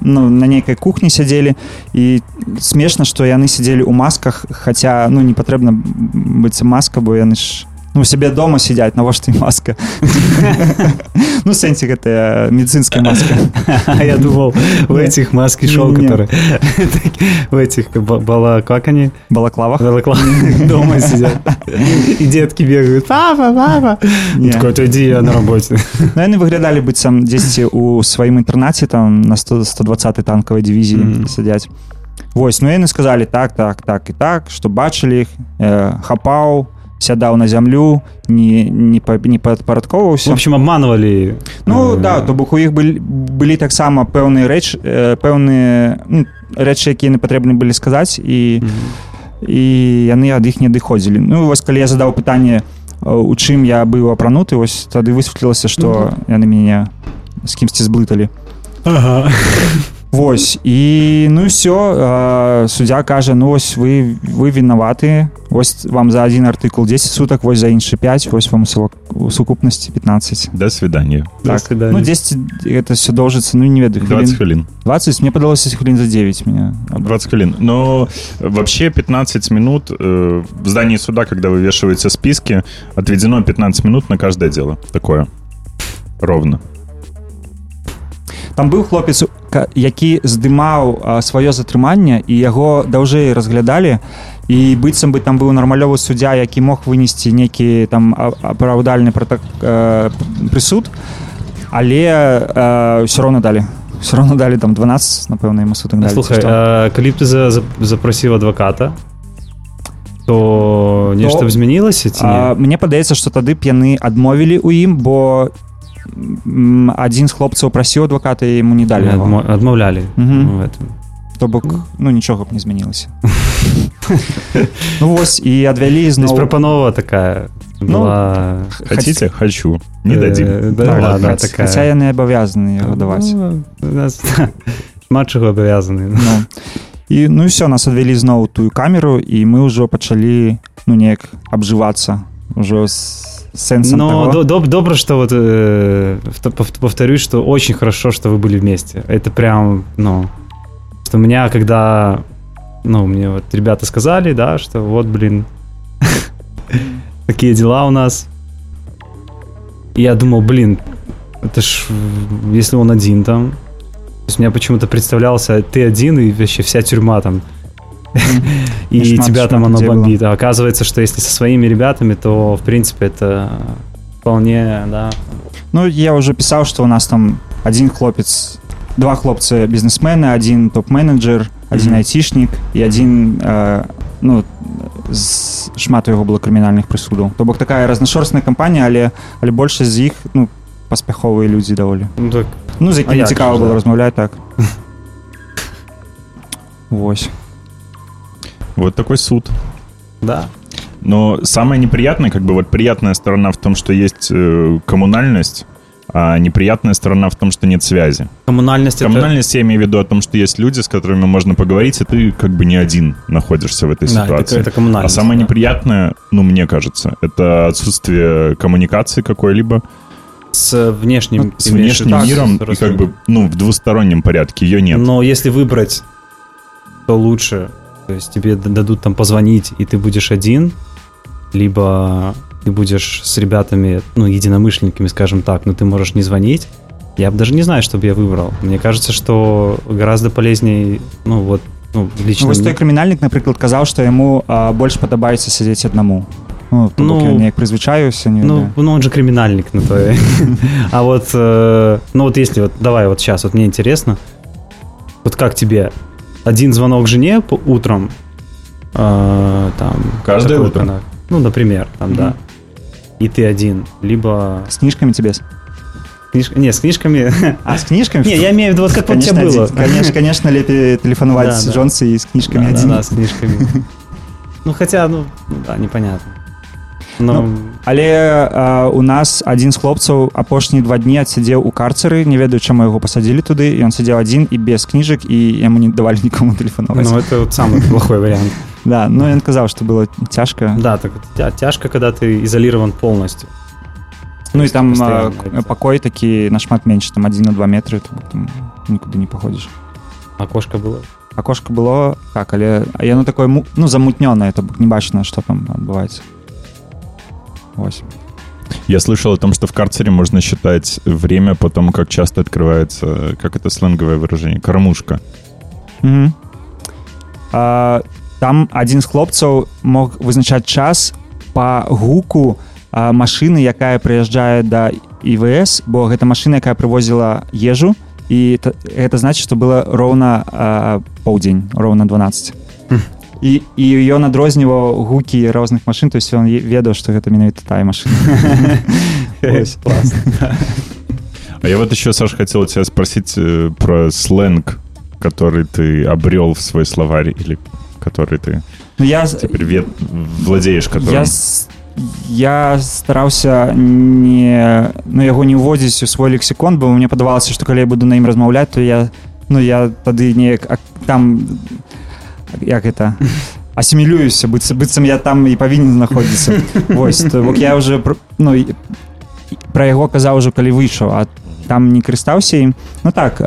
Speaker 3: ну, на нейкай кухні сядзелі і смешна што яны сядзелі ў масках хаця ну не патрэбна быць маска бо яны ж ну, у сябе дома сядзяць навошта і маска ну сэнсе гэтая медицинская маска
Speaker 4: А я думал, в этих маски шел,
Speaker 3: Не.
Speaker 4: которые... В этих ба- бала... Как они?
Speaker 3: балаклавах
Speaker 4: Балаклава. Дома. И детки бегают. Иди, я на работе.
Speaker 3: Ну, яны выглядалі быццам дзесьці у сваім інтэрнаце там на 100, 120 танкавай дывізіі сядзяць Вось ну яны сказалі так так так і так што бачылі іх э, хапаў сядаў на зямлю не не, па- не
Speaker 4: В
Speaker 3: падпарадковаўся
Speaker 4: общем, обманывали.
Speaker 3: Ну
Speaker 4: э,
Speaker 3: да то бок у іх былі, былі таксама пэўныя рэч э, пэўныя ну, рэчы якія не патрэбны былі сказаць і
Speaker 4: мгм.
Speaker 3: і яны ад іх не адыходзілі Ну вось калі я задаў пытанне э, у чым я быў апрануты вось тады высветлілася што яны мяне з кімсьці зблыталі
Speaker 4: Ага.
Speaker 3: Вось і ну і все суддзя кажа ну вось вы вы вінаваты вось вам за один артыкул 10 сутак вось за іншы 5 вось вам у сувак- у сукупнасці 15
Speaker 2: До свидания.
Speaker 4: До свидания.
Speaker 3: ну 10 это все доўжыцца ну не ведаю
Speaker 2: 20
Speaker 3: хвілін
Speaker 2: хвилин.
Speaker 3: 20 мне падалося хвілін за 9 меня
Speaker 2: 20 хвилин. Но вообще 15 минут э, в здании суда, когда вывешиваются списки, отведено 15 минут на каждое дело. Такое. Ровно.
Speaker 3: Там быў хлопец які здымаў а, сваё затрыманне і яго даўжэй разглядалі і быццам бы там быў нармалёвы суддзя які мог вынесці нейкі там а- апраўдальны протак э, прысуд але ўсё роўна далі все роўно далі там 12 напэўна яму сутак
Speaker 4: Слухай, а калі б ты за, за, запросіў адваката, то нешта б змянілася ці
Speaker 3: А,
Speaker 4: не?
Speaker 3: мне падаецца што тады б яны адмовілі ў ім бо адзін з хлопцаў прасіў адваката і яму не далі.
Speaker 4: Адмо- Адмаўлялі
Speaker 3: Мгм.
Speaker 4: в этом.
Speaker 3: то бок ну нічога б не змянілася ну вось і адвялі зноў
Speaker 4: прапанова такая
Speaker 3: Ну,
Speaker 4: была...
Speaker 2: Хотите? Хочу. Не
Speaker 4: Э,
Speaker 2: дадим.
Speaker 4: Да, да, такая.
Speaker 3: хаця яны абавязаны даваць
Speaker 4: Ну, шмат чаго абавязаны.
Speaker 3: ну і ну і все нас адвялі зноў тую камеру і мы ўжо пачалі ну неяк абжывацца ўжо з сэнсам
Speaker 4: Но
Speaker 3: таго.
Speaker 4: до- доб- добро, что вот э, вто- пов- повторюсь, что очень хорошо, что вы были вместе. Это прям, ну, что меня, когда, ну, мне вот ребята сказали, да, что вот, блин, такие дела у нас. И я думал, блин, это ж, если он один там, то есть мне почему-то представлялся, ты один и вообще вся тюрьма там. И тебя там оно бомбит. А оказывается, что если со своими ребятами, то, в принципе, это вполне, да.
Speaker 3: Ну я уже пісаў што у нас там один хлопец два хлопцы бізнесмены один топ-менеджер один
Speaker 4: Мгм.
Speaker 3: айцішнік і один э, ну з шмат у яго было крымінальных прысудаў то бок такая разнашорстная кампанія але але большасць з іх ну паспяховыя людзі даволі
Speaker 4: Ну, так,
Speaker 3: ну
Speaker 4: А
Speaker 3: якімі
Speaker 4: як
Speaker 3: цікава было
Speaker 4: да.
Speaker 3: размаўляць так Вось
Speaker 2: Вот такой суд.
Speaker 4: да.
Speaker 2: Но самое неприятное, как бы вот приятная сторона в том, что есть э, коммунальность, а неприятная сторона в том, что нет связи.
Speaker 4: Коммунальность это...
Speaker 2: Коммунальность я имею в виду о том, что есть люди, с которыми можно поговорить, и ты как бы не один находишься в этой
Speaker 4: Да, это,
Speaker 2: ситуации.
Speaker 4: это
Speaker 2: а
Speaker 4: коммунальность.
Speaker 2: самое
Speaker 4: да.
Speaker 2: неприятное, ну, мне кажется, это отсутствие коммуникации какой-либо
Speaker 4: С внешним,
Speaker 2: Ну, с внешним
Speaker 4: виду,
Speaker 2: миром, и как бы, ну, в двустороннем порядке ее нет.
Speaker 4: Но если выбрать, то лучше. То есть тебе д- дадут там позвонить, и ты будешь один, либо ты будешь с ребятами, ну, единомышленниками, скажем так, но ты можешь не звонить. Я бы даже не знаю, что бы я выбрал. Мне кажется, что гораздо полезнее, ну, вот, ну, лично...
Speaker 3: ну, вось
Speaker 4: мне-
Speaker 3: той крымінальнік напрыклад казаў што яму а, больш падабаецца сядзець аднаму ну, то бок
Speaker 4: Ну,
Speaker 3: ён неяк прызвычаюся не
Speaker 4: Ну,
Speaker 3: ведаю.
Speaker 4: ну, он же криминальник, ну то и- А вот, э, ну вот если вот, давай вот сейчас, вот мне интересно, Вот как тебе? один звонок жене по утром, э, там...
Speaker 2: Каждое утро?
Speaker 4: канал. Ну, например, там, да. И ты один, либо...
Speaker 3: С книжками тебе? с-
Speaker 4: Книж... Не, с книжками...
Speaker 3: А, с книжками?
Speaker 4: Не, я имею в виду, вот как вот у тебя
Speaker 3: Конечно,
Speaker 4: было.
Speaker 3: один- конечно, конечно, лепее телефоновать
Speaker 4: Да,
Speaker 3: с
Speaker 4: да.
Speaker 3: Джонса и с книжками
Speaker 4: Да, да,
Speaker 3: один.
Speaker 4: да, с книжками. Ну, хотя, ну, да, непонятно. Но...
Speaker 3: Ну, Але а, у нас адзін з хлопцаў апошнія два дні адсядзеў у карцеры не ведаю чаму яго пасадзілі туды і он сядзеў адзін і без кніжак і яму не давалі нікому тэлефанаваць
Speaker 4: Ну, это вот самый плохой вариант.
Speaker 3: да ну ён казаў што было цяжка
Speaker 4: Да, так тя- тяжко, когда ты изолирован полностью.
Speaker 3: ну і там а,
Speaker 4: Постоянно
Speaker 3: к-
Speaker 4: это.
Speaker 3: пакой такі нашмат менш там адзін на два метры то там нікуды не паходзіш
Speaker 4: Окошко было.
Speaker 3: акошка было так але а яно такое му- ну замутнёнае то бок не бачна што там адбываецца Вось.
Speaker 2: Я слышал о том, что в карцере можно считать время по тому, как часто открывается, как это сленговое выражение, кормушка.
Speaker 3: Мгм. А, там адзін з хлопцаў мог вызначаць час па гуку а, машыны якая прыязджае да івс бо гэта машына якая прывозіла ежу і т- гэта значит что было роўна а, поўдзень роўна 12 і і ён адрозніваў гукі розных машын то есть ён е- ведаў што гэта менавіта тая машина.
Speaker 2: А я вот еще, Саш, хотел тебя спросить э, про сленг, который ты обрел в свой словарь или который ты
Speaker 3: ну я
Speaker 2: теперь ве- владеешь которым.
Speaker 3: Я, я стараўся не ну яго не ўводзіць у свой лексікон бо мне падавалася што калі я буду на ім размаўляць то я ну я тады неяк там як это? Асімілююся быццам быццам я там і павінен знаходзіцца Вось то бок я уже ну пра яго казаў ужо калі выйшаў а там не карыстаўся ім ну так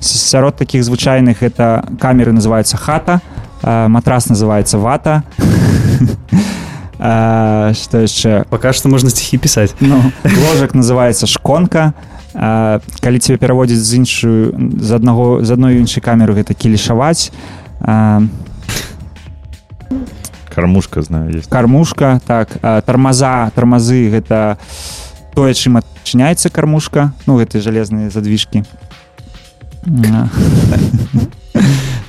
Speaker 3: с- сярод такіх звычайных это камеры называются хата а, матрас называется вата. А, что яшчэ
Speaker 4: Пока что можно стихи писать.
Speaker 3: ну, ложак называется шконка. А, калі тебе пераводзіць з іншую з аднаго з адной іншай камеры гэта кілішаваць
Speaker 2: Кормушка, знаю, есть.
Speaker 3: кармушка так а, тармаза тармазы гэта тое чым адчыняецца кармушка ну гэты жалезныя задвижкі А,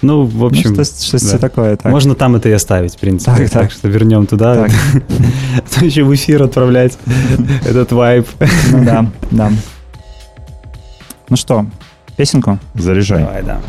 Speaker 4: Ну, в
Speaker 3: ну,
Speaker 4: общем,
Speaker 3: штось- штосьці
Speaker 4: да.
Speaker 3: такое так
Speaker 4: можно там это и оставить, в принципе.
Speaker 3: Так, так.
Speaker 4: что вернем туда.
Speaker 3: Так.
Speaker 4: То еще в эфир отправлять этот вайп.
Speaker 3: ну да да ну что песенку
Speaker 2: Заряжай.
Speaker 4: Давай, да.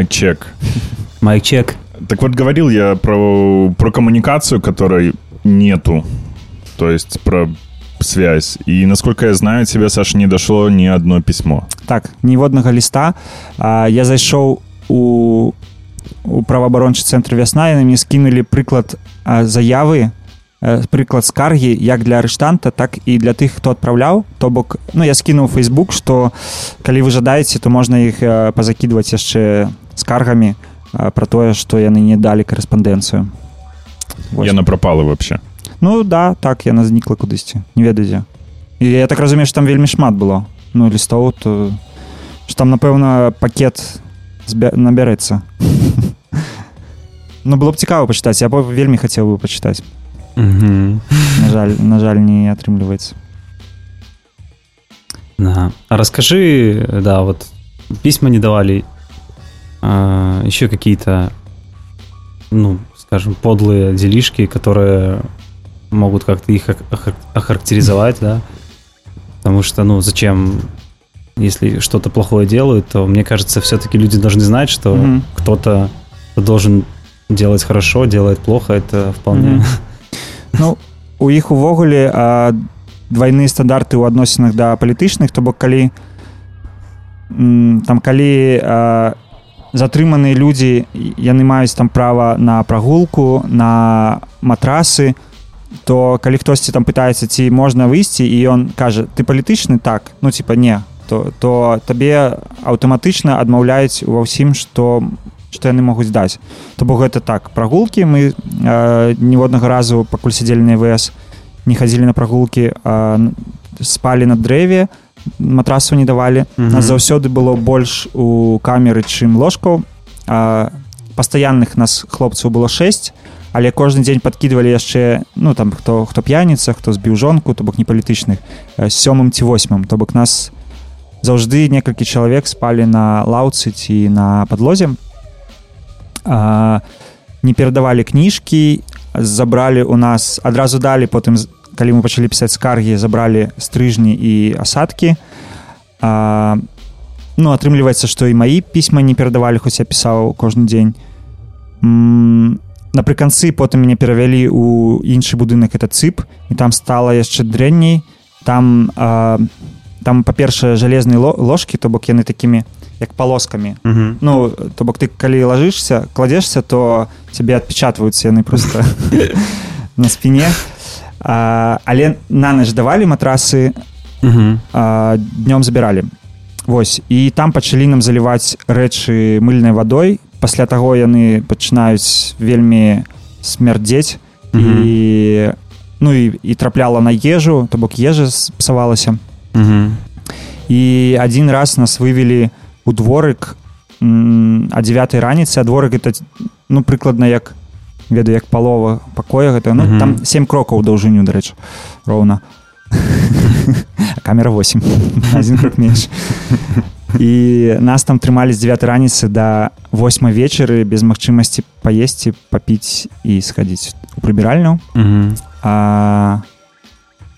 Speaker 2: Майк-чек.
Speaker 4: Майк-чек.
Speaker 2: Так вот, говорил я про, про коммуникацию, которой нету. То есть про связь. И, насколько я знаю, тебе, Саша, не дошло ни одно письмо.
Speaker 3: Так, ніводнага ліста. А, я зайшоў у, у праваабарончы цэнтр вясна, яны мне скінулі прыклад а, заявы, э, прыклад скаргі як для арыштанта, так і для тых, хто адпраўляў. То бок ну, я скінуў у Facebook, што калі вы жадаеце, то можна іх э, пазакідваць яшчэ скаргамі э, пра тое, што яны не далі карэспандэнцыю. Вось.
Speaker 2: Яна пропала вообще.
Speaker 3: Ну да, так яна знікла кудысьці не ведаю дзе і я так разумею што там вельмі шмат было ну лістоў то што там напэўна пакет збя... набярэцца Ну было б цікава пачытаць я б вельмі хацеў бы пачытаць
Speaker 4: Мгм.
Speaker 3: на жаль на жаль не атрымліваецца
Speaker 4: Да. А расскажи, да, вот письма не давали, а, еще какие-то, ну, скажем, подлые делишки, которые могут как-то их ох- ох- охарактеризовать, да? Потому что, ну, зачем, если что-то плохое делают, то, мне кажется, все-таки люди должны знать, что
Speaker 3: Мгм.
Speaker 4: кто-то должен делать хорошо, делает плохо, это вполне...
Speaker 3: Мгм. Ну у іх увогуле а, двайныя стандарты ў адносінах да палітычных то бок калі м, там калі а, затрыманыя людзі яны маюць там права на прагулку на матрасы то калі хтосьці там пытаецца ці можна выйсці і ён кажа ты палітычны? Так. Ну типа не. То то табе аўтаматычна адмаўляюць ва ўсім што што яны могуць даць. То бок гэта так. Прагулкі. Мы э, ніводнага разу пакуль сядзелі на ВС не хадзілі на прагулкі н- спалі на дрэве матрасу не давалі.
Speaker 4: Мгм.
Speaker 3: нас заўсёды было больш у камеры чым ложкаў. Пастаянных нас хлопцаў было 6 але кожны дзень падкідвалі яшчэ ну там хто хто п'яніца хто збіў жонку то бок не палітычных сёмым ці восьмым. То бок нас заўжды некалькі чалавек спалі на лаўцы ці на падлозе. А, не перадавалі кніжкі забралі у нас адразу далі потым з- калі мы пачалі пісаць скаргі забралі стрыжні і асадкі. А, ну атрымліваецца што і маі пісьма не перадавалі хоць я пісаў кожны дзень. М, напрыканцы потым мяне перавялі ў іншы будынак это цып і там стала яшчэ дрэнней. Там а, там па-першае жалезныя ло- ложкі то бок яны такімі як палоскамі.
Speaker 4: Мгм.
Speaker 3: ну то бок ты калі лажышся кладзешся то цябе адпечатваюцца яны просто на спине а, але на ноч давалі матрасы а, днём забіралі. Вось і там пачалі нам заліваць рэчы мыльнай вадой. Пасля таго яны пачынаюць вельмі смярдзець. І ну і, і трапляла на ежу то бок ежа псавалася. І один раз нас вывели у дворык а 9 раніцы а дворык это ну прыкладна як ведаю як палова пакоя гэта ну
Speaker 4: Мгм.
Speaker 3: там 7 крокаў даўжыню дарэч роўна. Камера 8 один крок менш. І нас там трымалі з 9 раніцы да 8 вечары без магчымасці паесці папіць і схадзіць у прыбіральню.
Speaker 4: Мгм.
Speaker 3: А,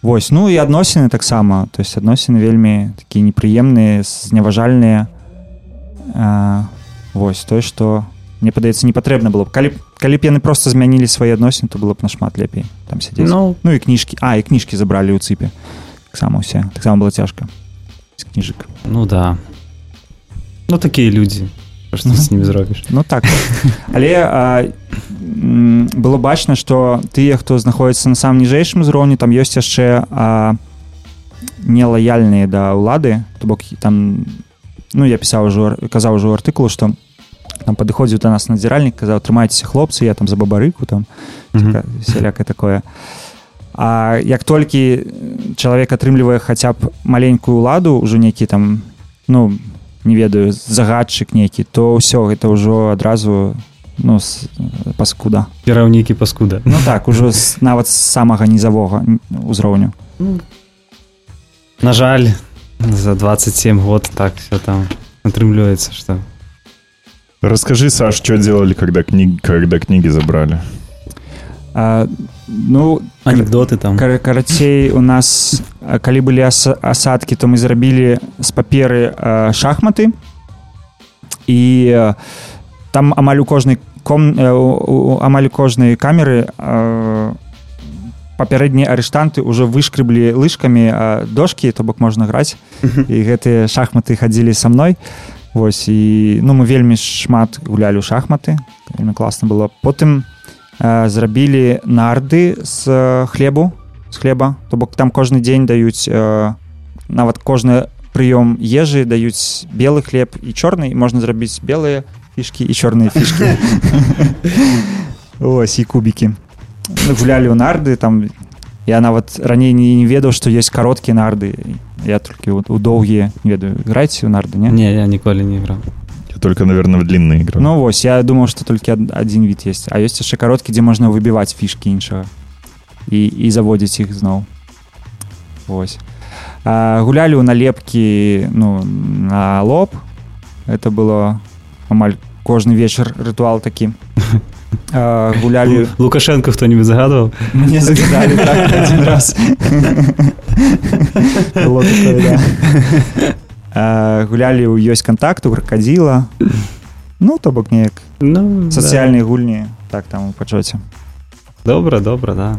Speaker 3: вось ну і адносіны таксама. То есть адносіны вельмі такія непрыемныя зневажальныя вось тое што мне падаецца не патрэбна было б. Калі б- калі б яны просто змянілі свае адносіны то было б нашмат лепей там сядзець ну,
Speaker 4: Ну,
Speaker 3: і кніжкі а і кніжкі забралі ў цыпе таксама ўсе таксама было цяжка з кніжак
Speaker 4: ну да. Ну, такие люди. Что
Speaker 3: Ну.
Speaker 4: с ними зробишь?
Speaker 3: Ну так але а, было бачна што тыя хто знаходіцца на самым ніжэйшым узроўні там ёсць яшчэ нелаяльныя да ўлады то бок там ну я пісаў ужо казаў ужо артыкулу што там падыходзіў да нас надзіральнік казаў трымайцеся хлопцы я там за бабарыку там сялякае такое. А як толькі чалавек атрымлівае хаця б маленькую ўладу ўжо нейкі там ну не ведаю загадчык нейкі то ўсё гэта ўжо адразу ну с- паскуда.
Speaker 4: Кіраўнікі паскуда.
Speaker 3: ну так ужо з, нават з самага нізавога м, узроўню.
Speaker 4: На жаль, за 27 год так все там атрымліваецца, что
Speaker 2: Расскажи, Саш, что делали, когда, книг, когда книги забрали?
Speaker 3: а, ну
Speaker 4: анекдоты там.
Speaker 3: Кар карацей у нас а, калі былі ас асадкі то мы зрабілі з паперы а, шахматы і э, там амаль у кожнай ком э, у- у- амаль у кожнай камеры э, папярэднія арыштанты ўжо вышкрыблі лыжкамі э, дошкі то бок можна граць і гэтыя шахматы хадзілі са мной Вось і ну мы вельмі шмат гулялі ў шахматы вельмі класна было. Потым э, зрабілі нарды з э, хлебу з хлеба. То бок там кожны дзень даюць э, нават кожны прыём ежы даюць белы хлеб і чорны і можна зрабіць белыя фішкі і чорныя фішкі. Ось і кубікі. Гулялі ў нарды там я нават раней не, не ведаў што ёсць кароткія нарды я толькі у, у доўгія не ведаю граеце ў нарды не
Speaker 4: Не, я ніколі не играл.
Speaker 2: Я только, наверное, в длинные игры.
Speaker 3: Ну вось я думаў што толькі адзін від есть. А ёсць яшчэ кароткі дзе можна выбіваць фішкі іншага і, і заводзіць іх зноў Вось а, гулялі ў налепкі ну на лоб. Это было амаль кожны вечар рытуал такі гулялі
Speaker 4: Лу- Лукашенко кто-нибудь загадывал?
Speaker 3: мне загадалі так адзін раз такое, да. А, гулялі ў ёсць кантакту кракадзіла ну то бок неяк
Speaker 4: Ну,
Speaker 3: сацыяльныя гульні так там у пачоце
Speaker 4: да. Добра, добра, да.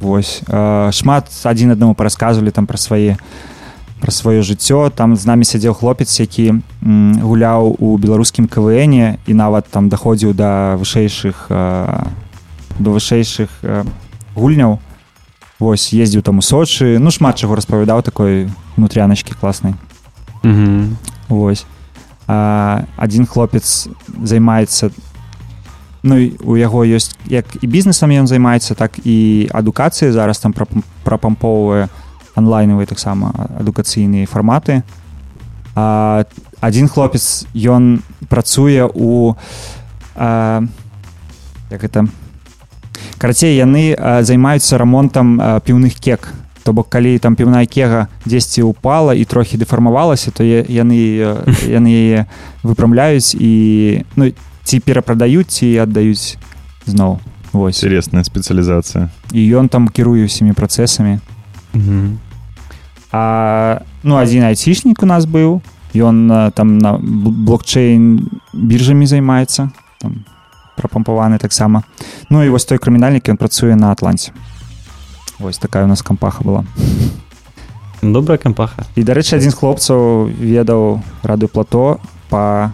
Speaker 3: Вось э, шмат адзін аднаму парасказвалі там пра свае пра сваё жыццё. Там з намі сядзеў хлопец які гуляў у беларускім квне і нават там даходзіў да вышэйшых до вышэйшых гульняў. Вось ездзіў там у сочы. Ну шмат чаго распавядаў такой нутряначкі класнай.
Speaker 4: Мгм.
Speaker 3: Вось. А, адзін хлопец займаецца ну і у яго ёсць як і бізнесам ён займаецца так і адукацыяй зараз там прапам- прапампоўвае онлайнавыя таксама адукацыйныя фарматы. А, адзін хлопец ён працуе у а, як это карацей яны займаюцца рамонтам піўных кек. То бок калі там піўная кега дзесьці упала і трохі дэфармавалася то яны яны яе выпрамляюць і ну ці перапрадаюць ці аддаюць зноў. Вось.
Speaker 2: Интересная специализация.
Speaker 3: і ён там кіруе ўсімі працэсамі.
Speaker 4: Мгм.
Speaker 3: А ну адзін айцішнік у нас быў. Ён э, там на бл- блокчейн біржамі займаецца там прапампаваны таксама. Ну і вось той крымінальнік ён працуе на атланце. Вось такая у нас кампаха была.
Speaker 4: Добрая кампаха.
Speaker 3: і дарэчы адзін з хлопцаў ведаў рады плато па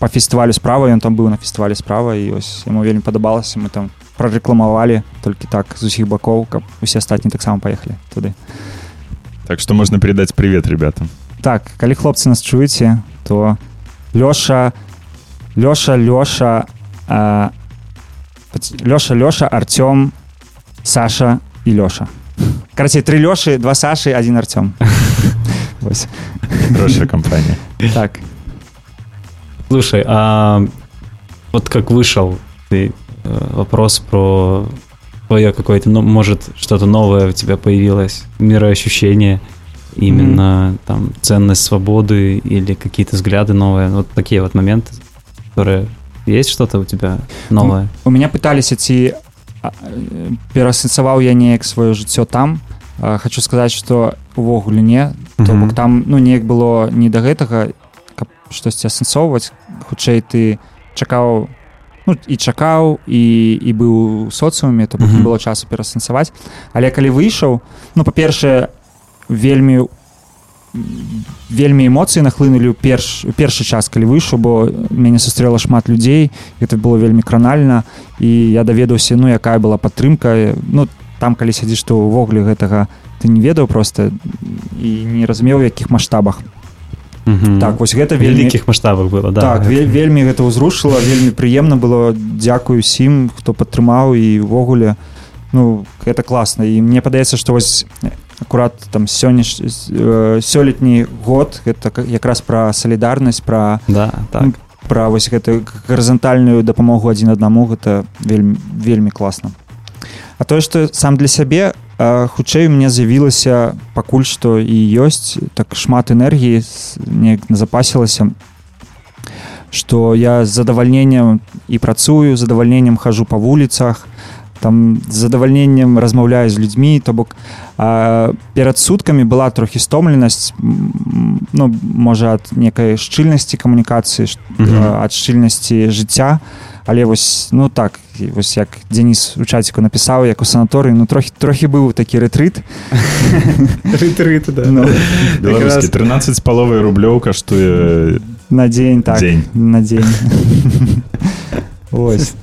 Speaker 3: па фестывалю справа ён там быў на фестывалі справа і ось яму вельмі падабалася. Мы там прарэкламавалі толькі так з усіх бакоў каб усе астатні таксама паехалі туды
Speaker 2: Так что можно передать привет ребятам.
Speaker 3: так калі хлопцы нас чуеце то лёша лёша лёша пац- лёша лёша артём саша і лёша карацей тры лёшы два сашы один артём.
Speaker 2: Хорошая компания.
Speaker 3: так
Speaker 4: Слушай, а вот как вышел ты э, вопрос про твое какое-то, ну, может, что-то новое у тебя появилось, мироощущение, именно там ценность свободы или какие-то взгляды новые, вот такие вот моменты, которые есть что-то у тебя новое?
Speaker 3: у меня пыталіся ці а, э, пераасэнсаваў я неяк сваё жыццё там А, хочу сказаць что увогуле не то
Speaker 4: Мгм.
Speaker 3: бок там ну неяк было не да гэтага каб штосьці асэнсоўваць хутчэй ты чакаў ну, і чакаў і і быў у соцыуме то бок не было часу пераасэнсаваць але калі выйшаў ну па-першае вельмі вельмі эмоцыі нахлынулі ў перш у першы час калі выйшаў бо мяне сустрэла шмат людзей гэта было вельмі кранальна і я даведаўся ну якая была падтрымка. Ну там калі сядзіш то ўвогуле гэтага ты не ведаў просто і не разумеў у якіх маштабах
Speaker 4: Мгм.
Speaker 3: так вось гэта вельмі
Speaker 4: великих масштабах было, да.
Speaker 3: так ве- вельмі гэта ўзрушыла вельмі прыемна было дзякую усім хто падтрымаў і ўвогуле ну гэта класна і мне падаецца што вось акурат там сённяш сёлетні год гэта якраз пра салідарнасць пра
Speaker 4: Да, так.
Speaker 3: пра вось гэтую гарызантальную дапамогу адзін аднаму гэта вельмі вельмі класна А тое што сам для сябе а, хутчэй у мне з'явілася пакуль што і ёсць так шмат энергіі неяк назапасілася што я з задавальненнем і працую задавальненнем хожу па вуліцах там з задавальненнем размаўляю з людзьмі то бок а, перад суткамі была трохі стомленасць ну можа ад некай шчыльнасці камунікацыі а, ад шчыльнасці жыцця але вось ну так вось як Дзеніс у чаціку напісаў як у санаторыі ну трохі трохі быў такі рэтрыт ну,
Speaker 2: Беларускі 13 з паловай рублёў каштуе
Speaker 3: на дзень так
Speaker 2: дзень
Speaker 3: на дзень ось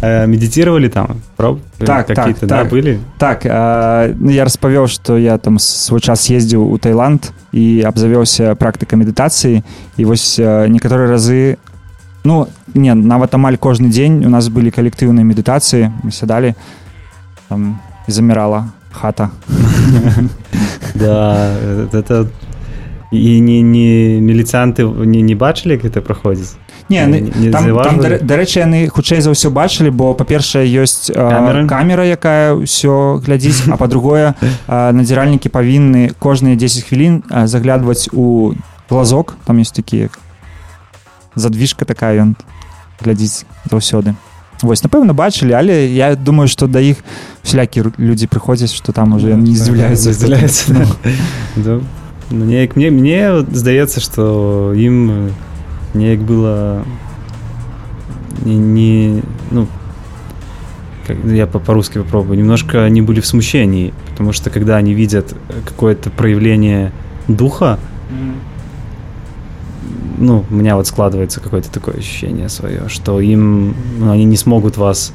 Speaker 4: Э, Медитировали там? Проб-
Speaker 3: Так, так,
Speaker 4: да,
Speaker 3: так.
Speaker 4: были?
Speaker 3: Так, а, ну, я распавёў, што я там свой час ездзіў у Таіланд і абзавёўся практыкай медытацыі і вось а, некаторыя разы ну не нават амаль кожны дзень у нас былі калектыўныя медытацыі мы сядалі там і замірала хата.
Speaker 4: Да, это... И не, не милицианты не, не как это проходит?
Speaker 3: не,
Speaker 4: Не-
Speaker 3: там, там дарэчы яны хутчэй за ўсё бачылі бо па-першае ёсць
Speaker 4: Камеры?
Speaker 3: камера якая ўсё глядзіць а па-другое надзіральнікі павінны кожныя 10 хвілін заглядваць у глазок там ёсць такі задвижка такая ён глядзіць заўсёды Вось напэўна бачылі але я думаю што да іх всякі людзі прыходзяць што там уже не здзіўляюцца
Speaker 4: да. Да. Ну, неяк мне, мне здаецца, што ім неяк было не, не ну, как, я по- по-русски попробую, немножко они были в смущении, потому что когда они видят какое-то проявление духа, ну, у меня вот складывается какое-то такое ощущение свое, что им, ну, они не смогут вас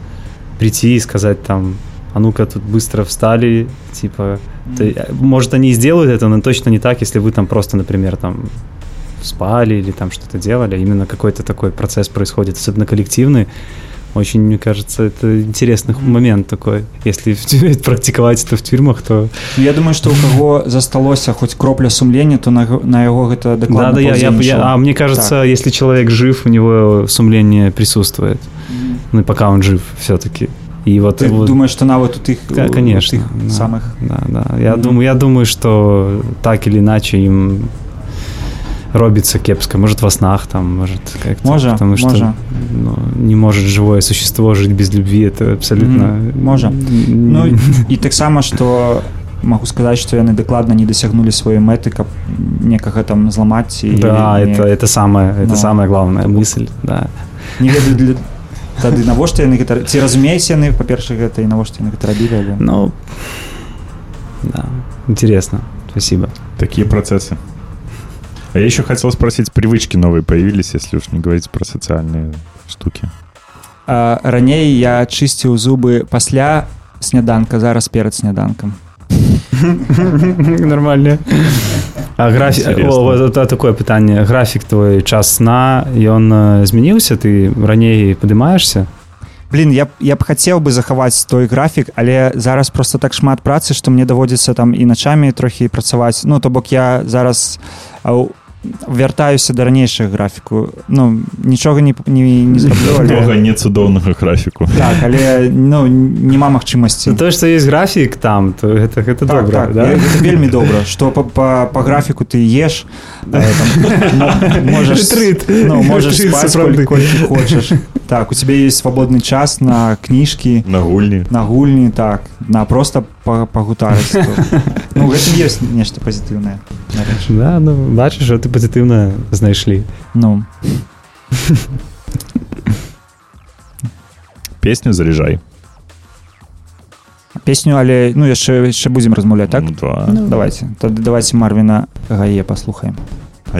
Speaker 4: прийти и сказать там, а ну-ка тут быстро встали, типа, ты- может, они и сделают это, но точно не так, если вы там просто, например, там спали или там что-то делали. Именно какой-то такой процесс происходит, особенно коллективный. Очень, мне кажется, это интересный момент такой. Если практиковать это в тюрьмах, то...
Speaker 3: Ну, я думаю што у каго засталося хоць кропля сумлення то на, на яго гэта
Speaker 4: Да,
Speaker 3: дакладна
Speaker 4: да, я, я, я- а мне кажется, если человек жив, у него сумление присутствует. Ну, и пока он жив все-таки. И вот,
Speaker 3: Ты
Speaker 4: вот-
Speaker 3: думаешь, что нават у тых
Speaker 4: Да,
Speaker 3: у
Speaker 4: конечно.
Speaker 3: тых
Speaker 4: да,
Speaker 3: самых
Speaker 4: Да, да. Я,
Speaker 3: Мгм.
Speaker 4: думаю, я думаю, что так или иначе им робится кепско. Может, во снах там, может, как-то.
Speaker 3: Можа,
Speaker 4: Потому что
Speaker 3: можа.
Speaker 4: ну, не может живое существо жить без любви. Это абсолютно...
Speaker 3: Мгм, можа. Ну і таксама што магу сказаць што яны дакладна не дасягнулі сваёй мэты каб некага там зламаць і
Speaker 4: Да,
Speaker 3: не,
Speaker 4: это, это, самая, это
Speaker 3: Ну.
Speaker 4: самая главная мысль, да.
Speaker 3: не ведаю для тады навошта яны гэта ці разумеюць яны па-першых гэта і навошта яны гэта рабілі але...
Speaker 4: Ну, да, интересно. Спасибо.
Speaker 2: такие процессы. А я еще хотел спросить, привычки новые появились, если уж не говорить про социальные штуки.
Speaker 3: а, раней я чысціў зубы пасля сняданка зараз перад сняданкам
Speaker 4: Нормально. А графік
Speaker 2: Інтарэсна.
Speaker 4: о, вот это такое пытанне графік твой час сна ён э, змяніўся ты раней падымаешься
Speaker 3: блин я я б хацеў бы захаваць той графік але зараз просто так шмат працы што мне даводзіцца там і начамі трохі працаваць ну то бок я зараз вяртаюся да ранейшых графіку ну нічога не не, не зраблю
Speaker 2: не цудоўнага графіку.
Speaker 3: так але ну няма магчымасці
Speaker 4: Ну, то что есть графік там то гэта гэта
Speaker 3: Так,
Speaker 4: добра
Speaker 3: так,
Speaker 4: да?
Speaker 3: гэта вельмі добра што па, па, па графіку ты еш э, там, мо- можаш
Speaker 4: Ретрит.
Speaker 3: ну, можаш
Speaker 4: Ретрит,
Speaker 3: спаць
Speaker 4: сапраўды.
Speaker 3: колькі, хочаш так у цябе есть свабодны час на кніжкі
Speaker 2: На гульні.
Speaker 3: на гульні так на просто па- пагутарыць ну у гэтым ёсць нешта пазітыўнае
Speaker 4: да, ну бачыш что ты пазітыўна знайшлі.
Speaker 3: Ну.
Speaker 2: Песню заряжай.
Speaker 3: песню але ну яшчэ яшчэ будзем размаўляць так?
Speaker 2: Ну, да.
Speaker 3: ну, давайте тады давайте марвіна гае паслухаем.
Speaker 2: А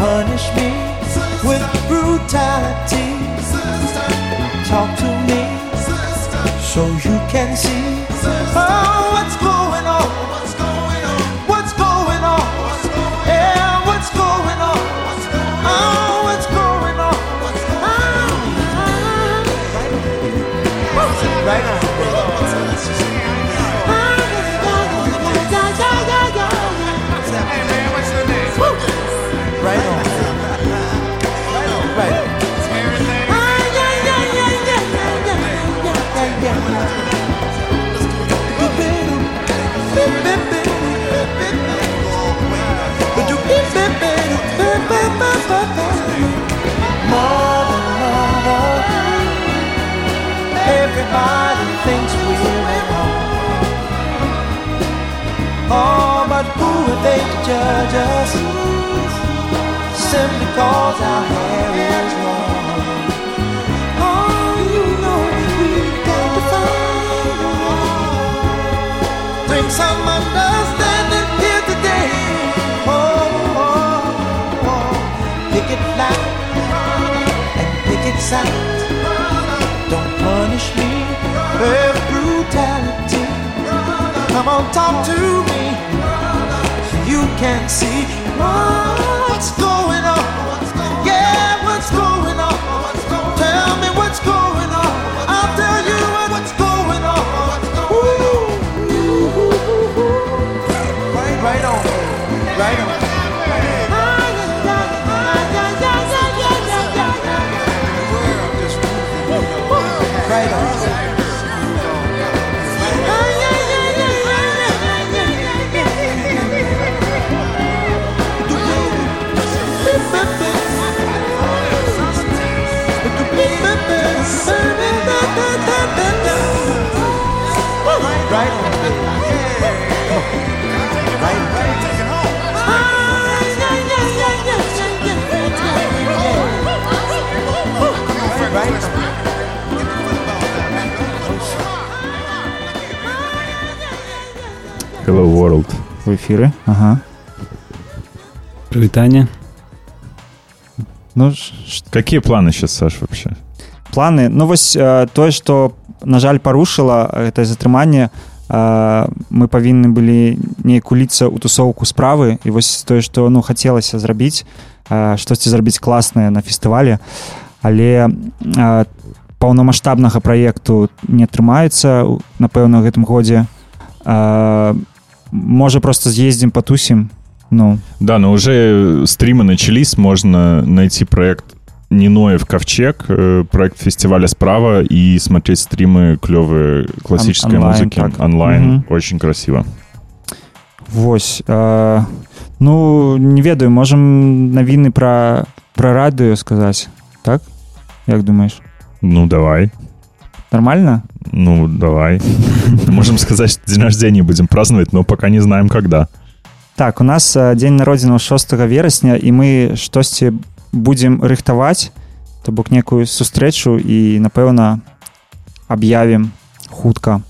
Speaker 6: Punish me with brutality. Talk to me so you can see oh, what's going on. What's going on? Yeah, what's going on? Oh, what's going on? Ah, right on. Everybody thinks we're at home. Oh, but who are they to judge us? Simply cause our hair is long. Oh, you know we've got to find. Bring some understanding here today. Oh, oh, oh. Pick it loud and pick it sound. Punish brutality. Come on, talk to me. So you can see what's going on. Yeah, what's going on? Tell me what's going on. I'll tell you what's going on. Ooh. Right on, right on. Right on. Right on. Right on.
Speaker 2: Hello World.
Speaker 3: В эфире. Ага.
Speaker 4: Привітання.
Speaker 3: Ну, ш- ш-
Speaker 2: Какие планы сейчас, Саш, вообще?
Speaker 3: планы ну вось э, тое што на жаль парушыла гэта затрыманне мы павінны былі неяк уліцца ў тусоўку справы. І вось тое што ну хацелася зрабіць штосьці зрабіць класнае на фестывале але паўнамасштабнага праекту не атрымаецца напэўна гэтым годзе. Можа просто з'ездзім патусім ну.
Speaker 2: Да, но уже стримы начались, можно найти проект Ниноев Ковчег, э, проект фестиваля справа и смотреть стримы клевые классической
Speaker 3: онлайн,
Speaker 2: музыки
Speaker 3: так.
Speaker 2: онлайн.
Speaker 3: Мгм.
Speaker 2: Очень красиво.
Speaker 3: Вось э, ну не ведаю можам навіны пра пра радыё сказаць так як думаешь
Speaker 2: Ну, давай.
Speaker 3: нормально
Speaker 2: Ну, давай. Можем сказать, что день рождения будем праздновать, но пока не знаем, когда.
Speaker 3: так у нас э, дзень народзінаў 6 верасня і мы штосьці будзем рыхтаваць то бок некую сустрэчу і напэўна аб'явім хутка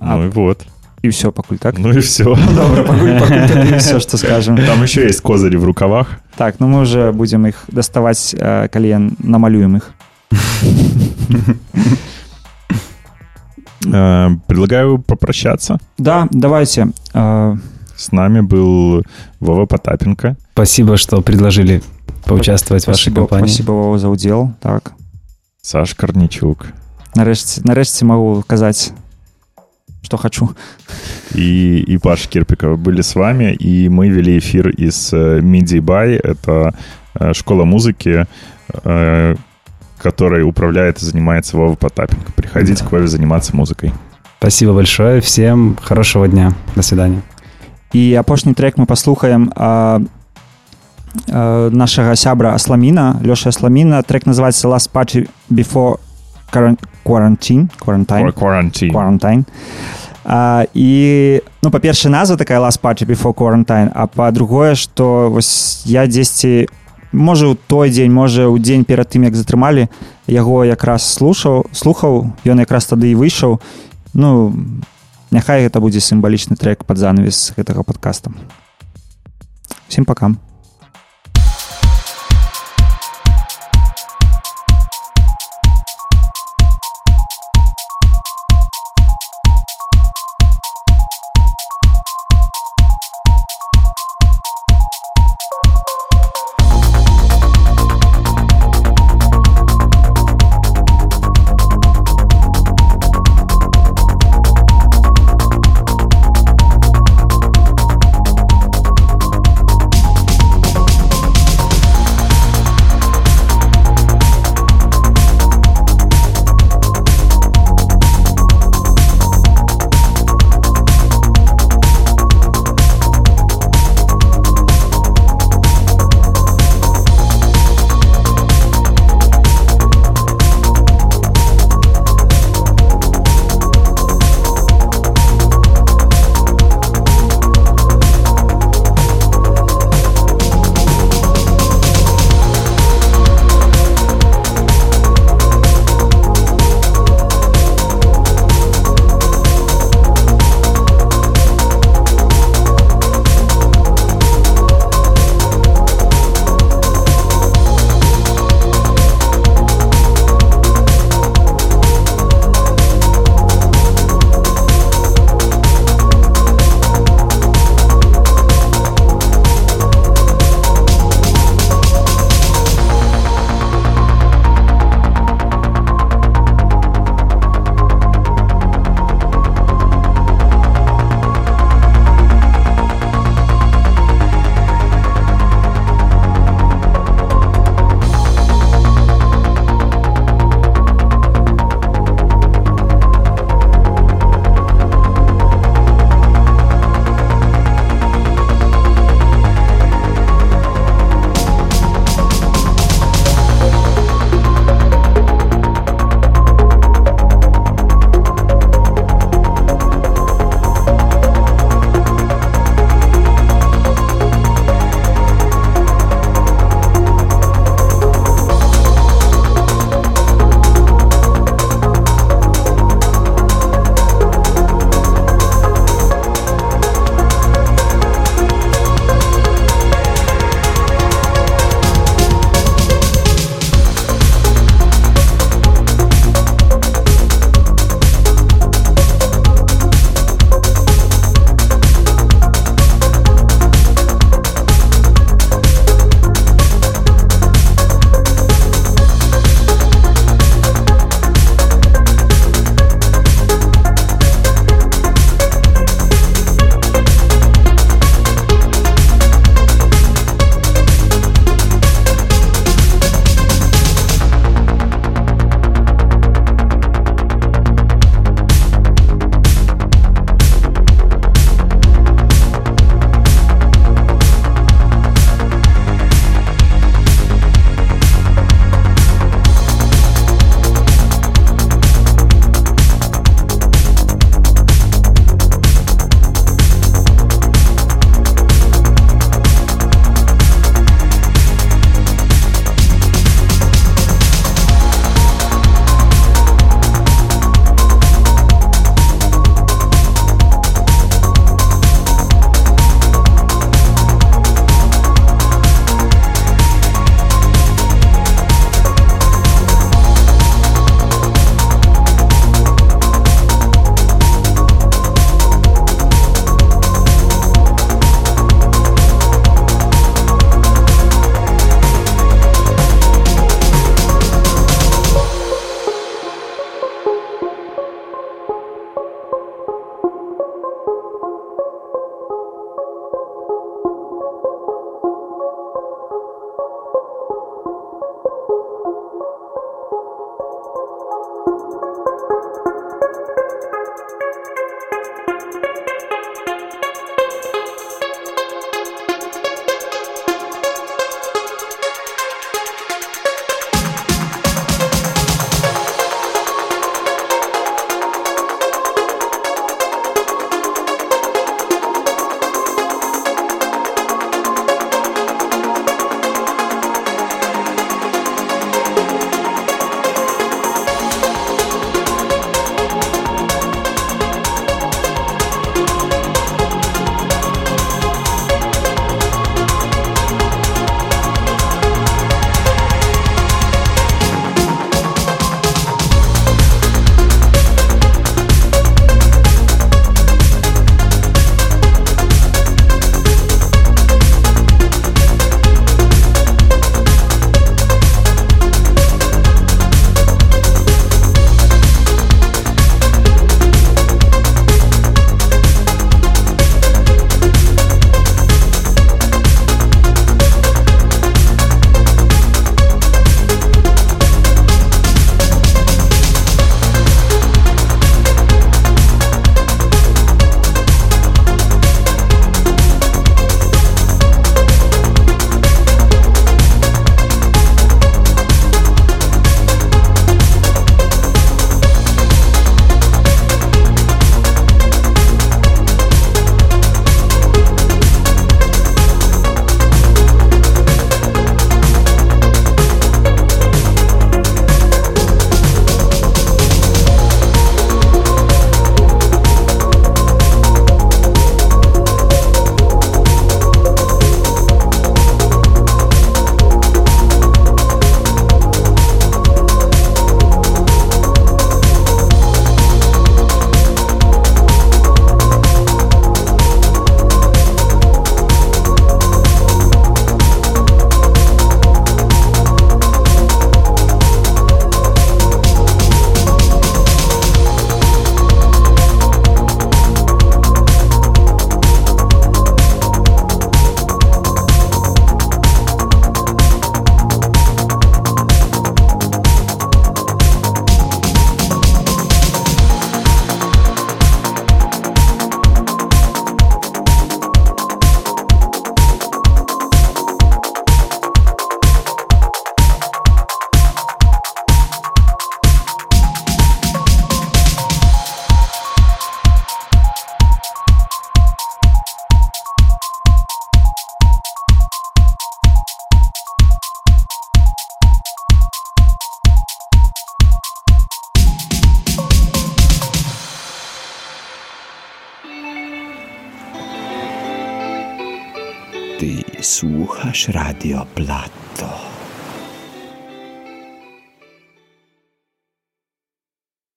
Speaker 3: А,
Speaker 2: Ну и вот.
Speaker 3: і все пакуль так
Speaker 2: Ну и все.
Speaker 3: добра пакуль, пакуль тады все што скажем
Speaker 2: Там еще есть козыри в рукавах.
Speaker 3: так ну мы уже будзем іх даставаць э, калі я намалюем іх
Speaker 2: Э, Предлагаю попрощаться.
Speaker 3: да давайте э,
Speaker 2: с нами был Вова Потапенко.
Speaker 4: Спасибо, что предложили поучаствовать в вашей
Speaker 3: спасибо,
Speaker 4: компании.
Speaker 3: спасибо Вова, за удзел так
Speaker 2: Саш Корничук.
Speaker 3: нарэшце нарэшце могу казаць что хочу
Speaker 2: и, и Паша Кирпикова были с вами, и мы вели эфир из э, MIDI By. Это э, школа музыки, э, которой управляет и занимается Вова Потапенко. Приходите
Speaker 4: Да.
Speaker 2: к Вове заниматься музыкой.
Speaker 4: Спасибо большое. Всем хорошего дня. До свидания.
Speaker 3: І апошні трек мы паслухаем а, э, нашага сябра Асламіна Лёша Асламіна трек называется Last Party Before Quaran- Quarantine Quarantine
Speaker 2: quarantine.
Speaker 3: Quarantine. А, і ну па-першае назва такая last party before quarantine а па-другое што вось я дзесьці можа ў той дзень можа ў дзень перад тым як затрымалі яго якраз слушаў слухаў ён якраз тады і выйшаў ну няхай гэта будзе сімвалічны трек пад занавес гэтага падкаста всем пакам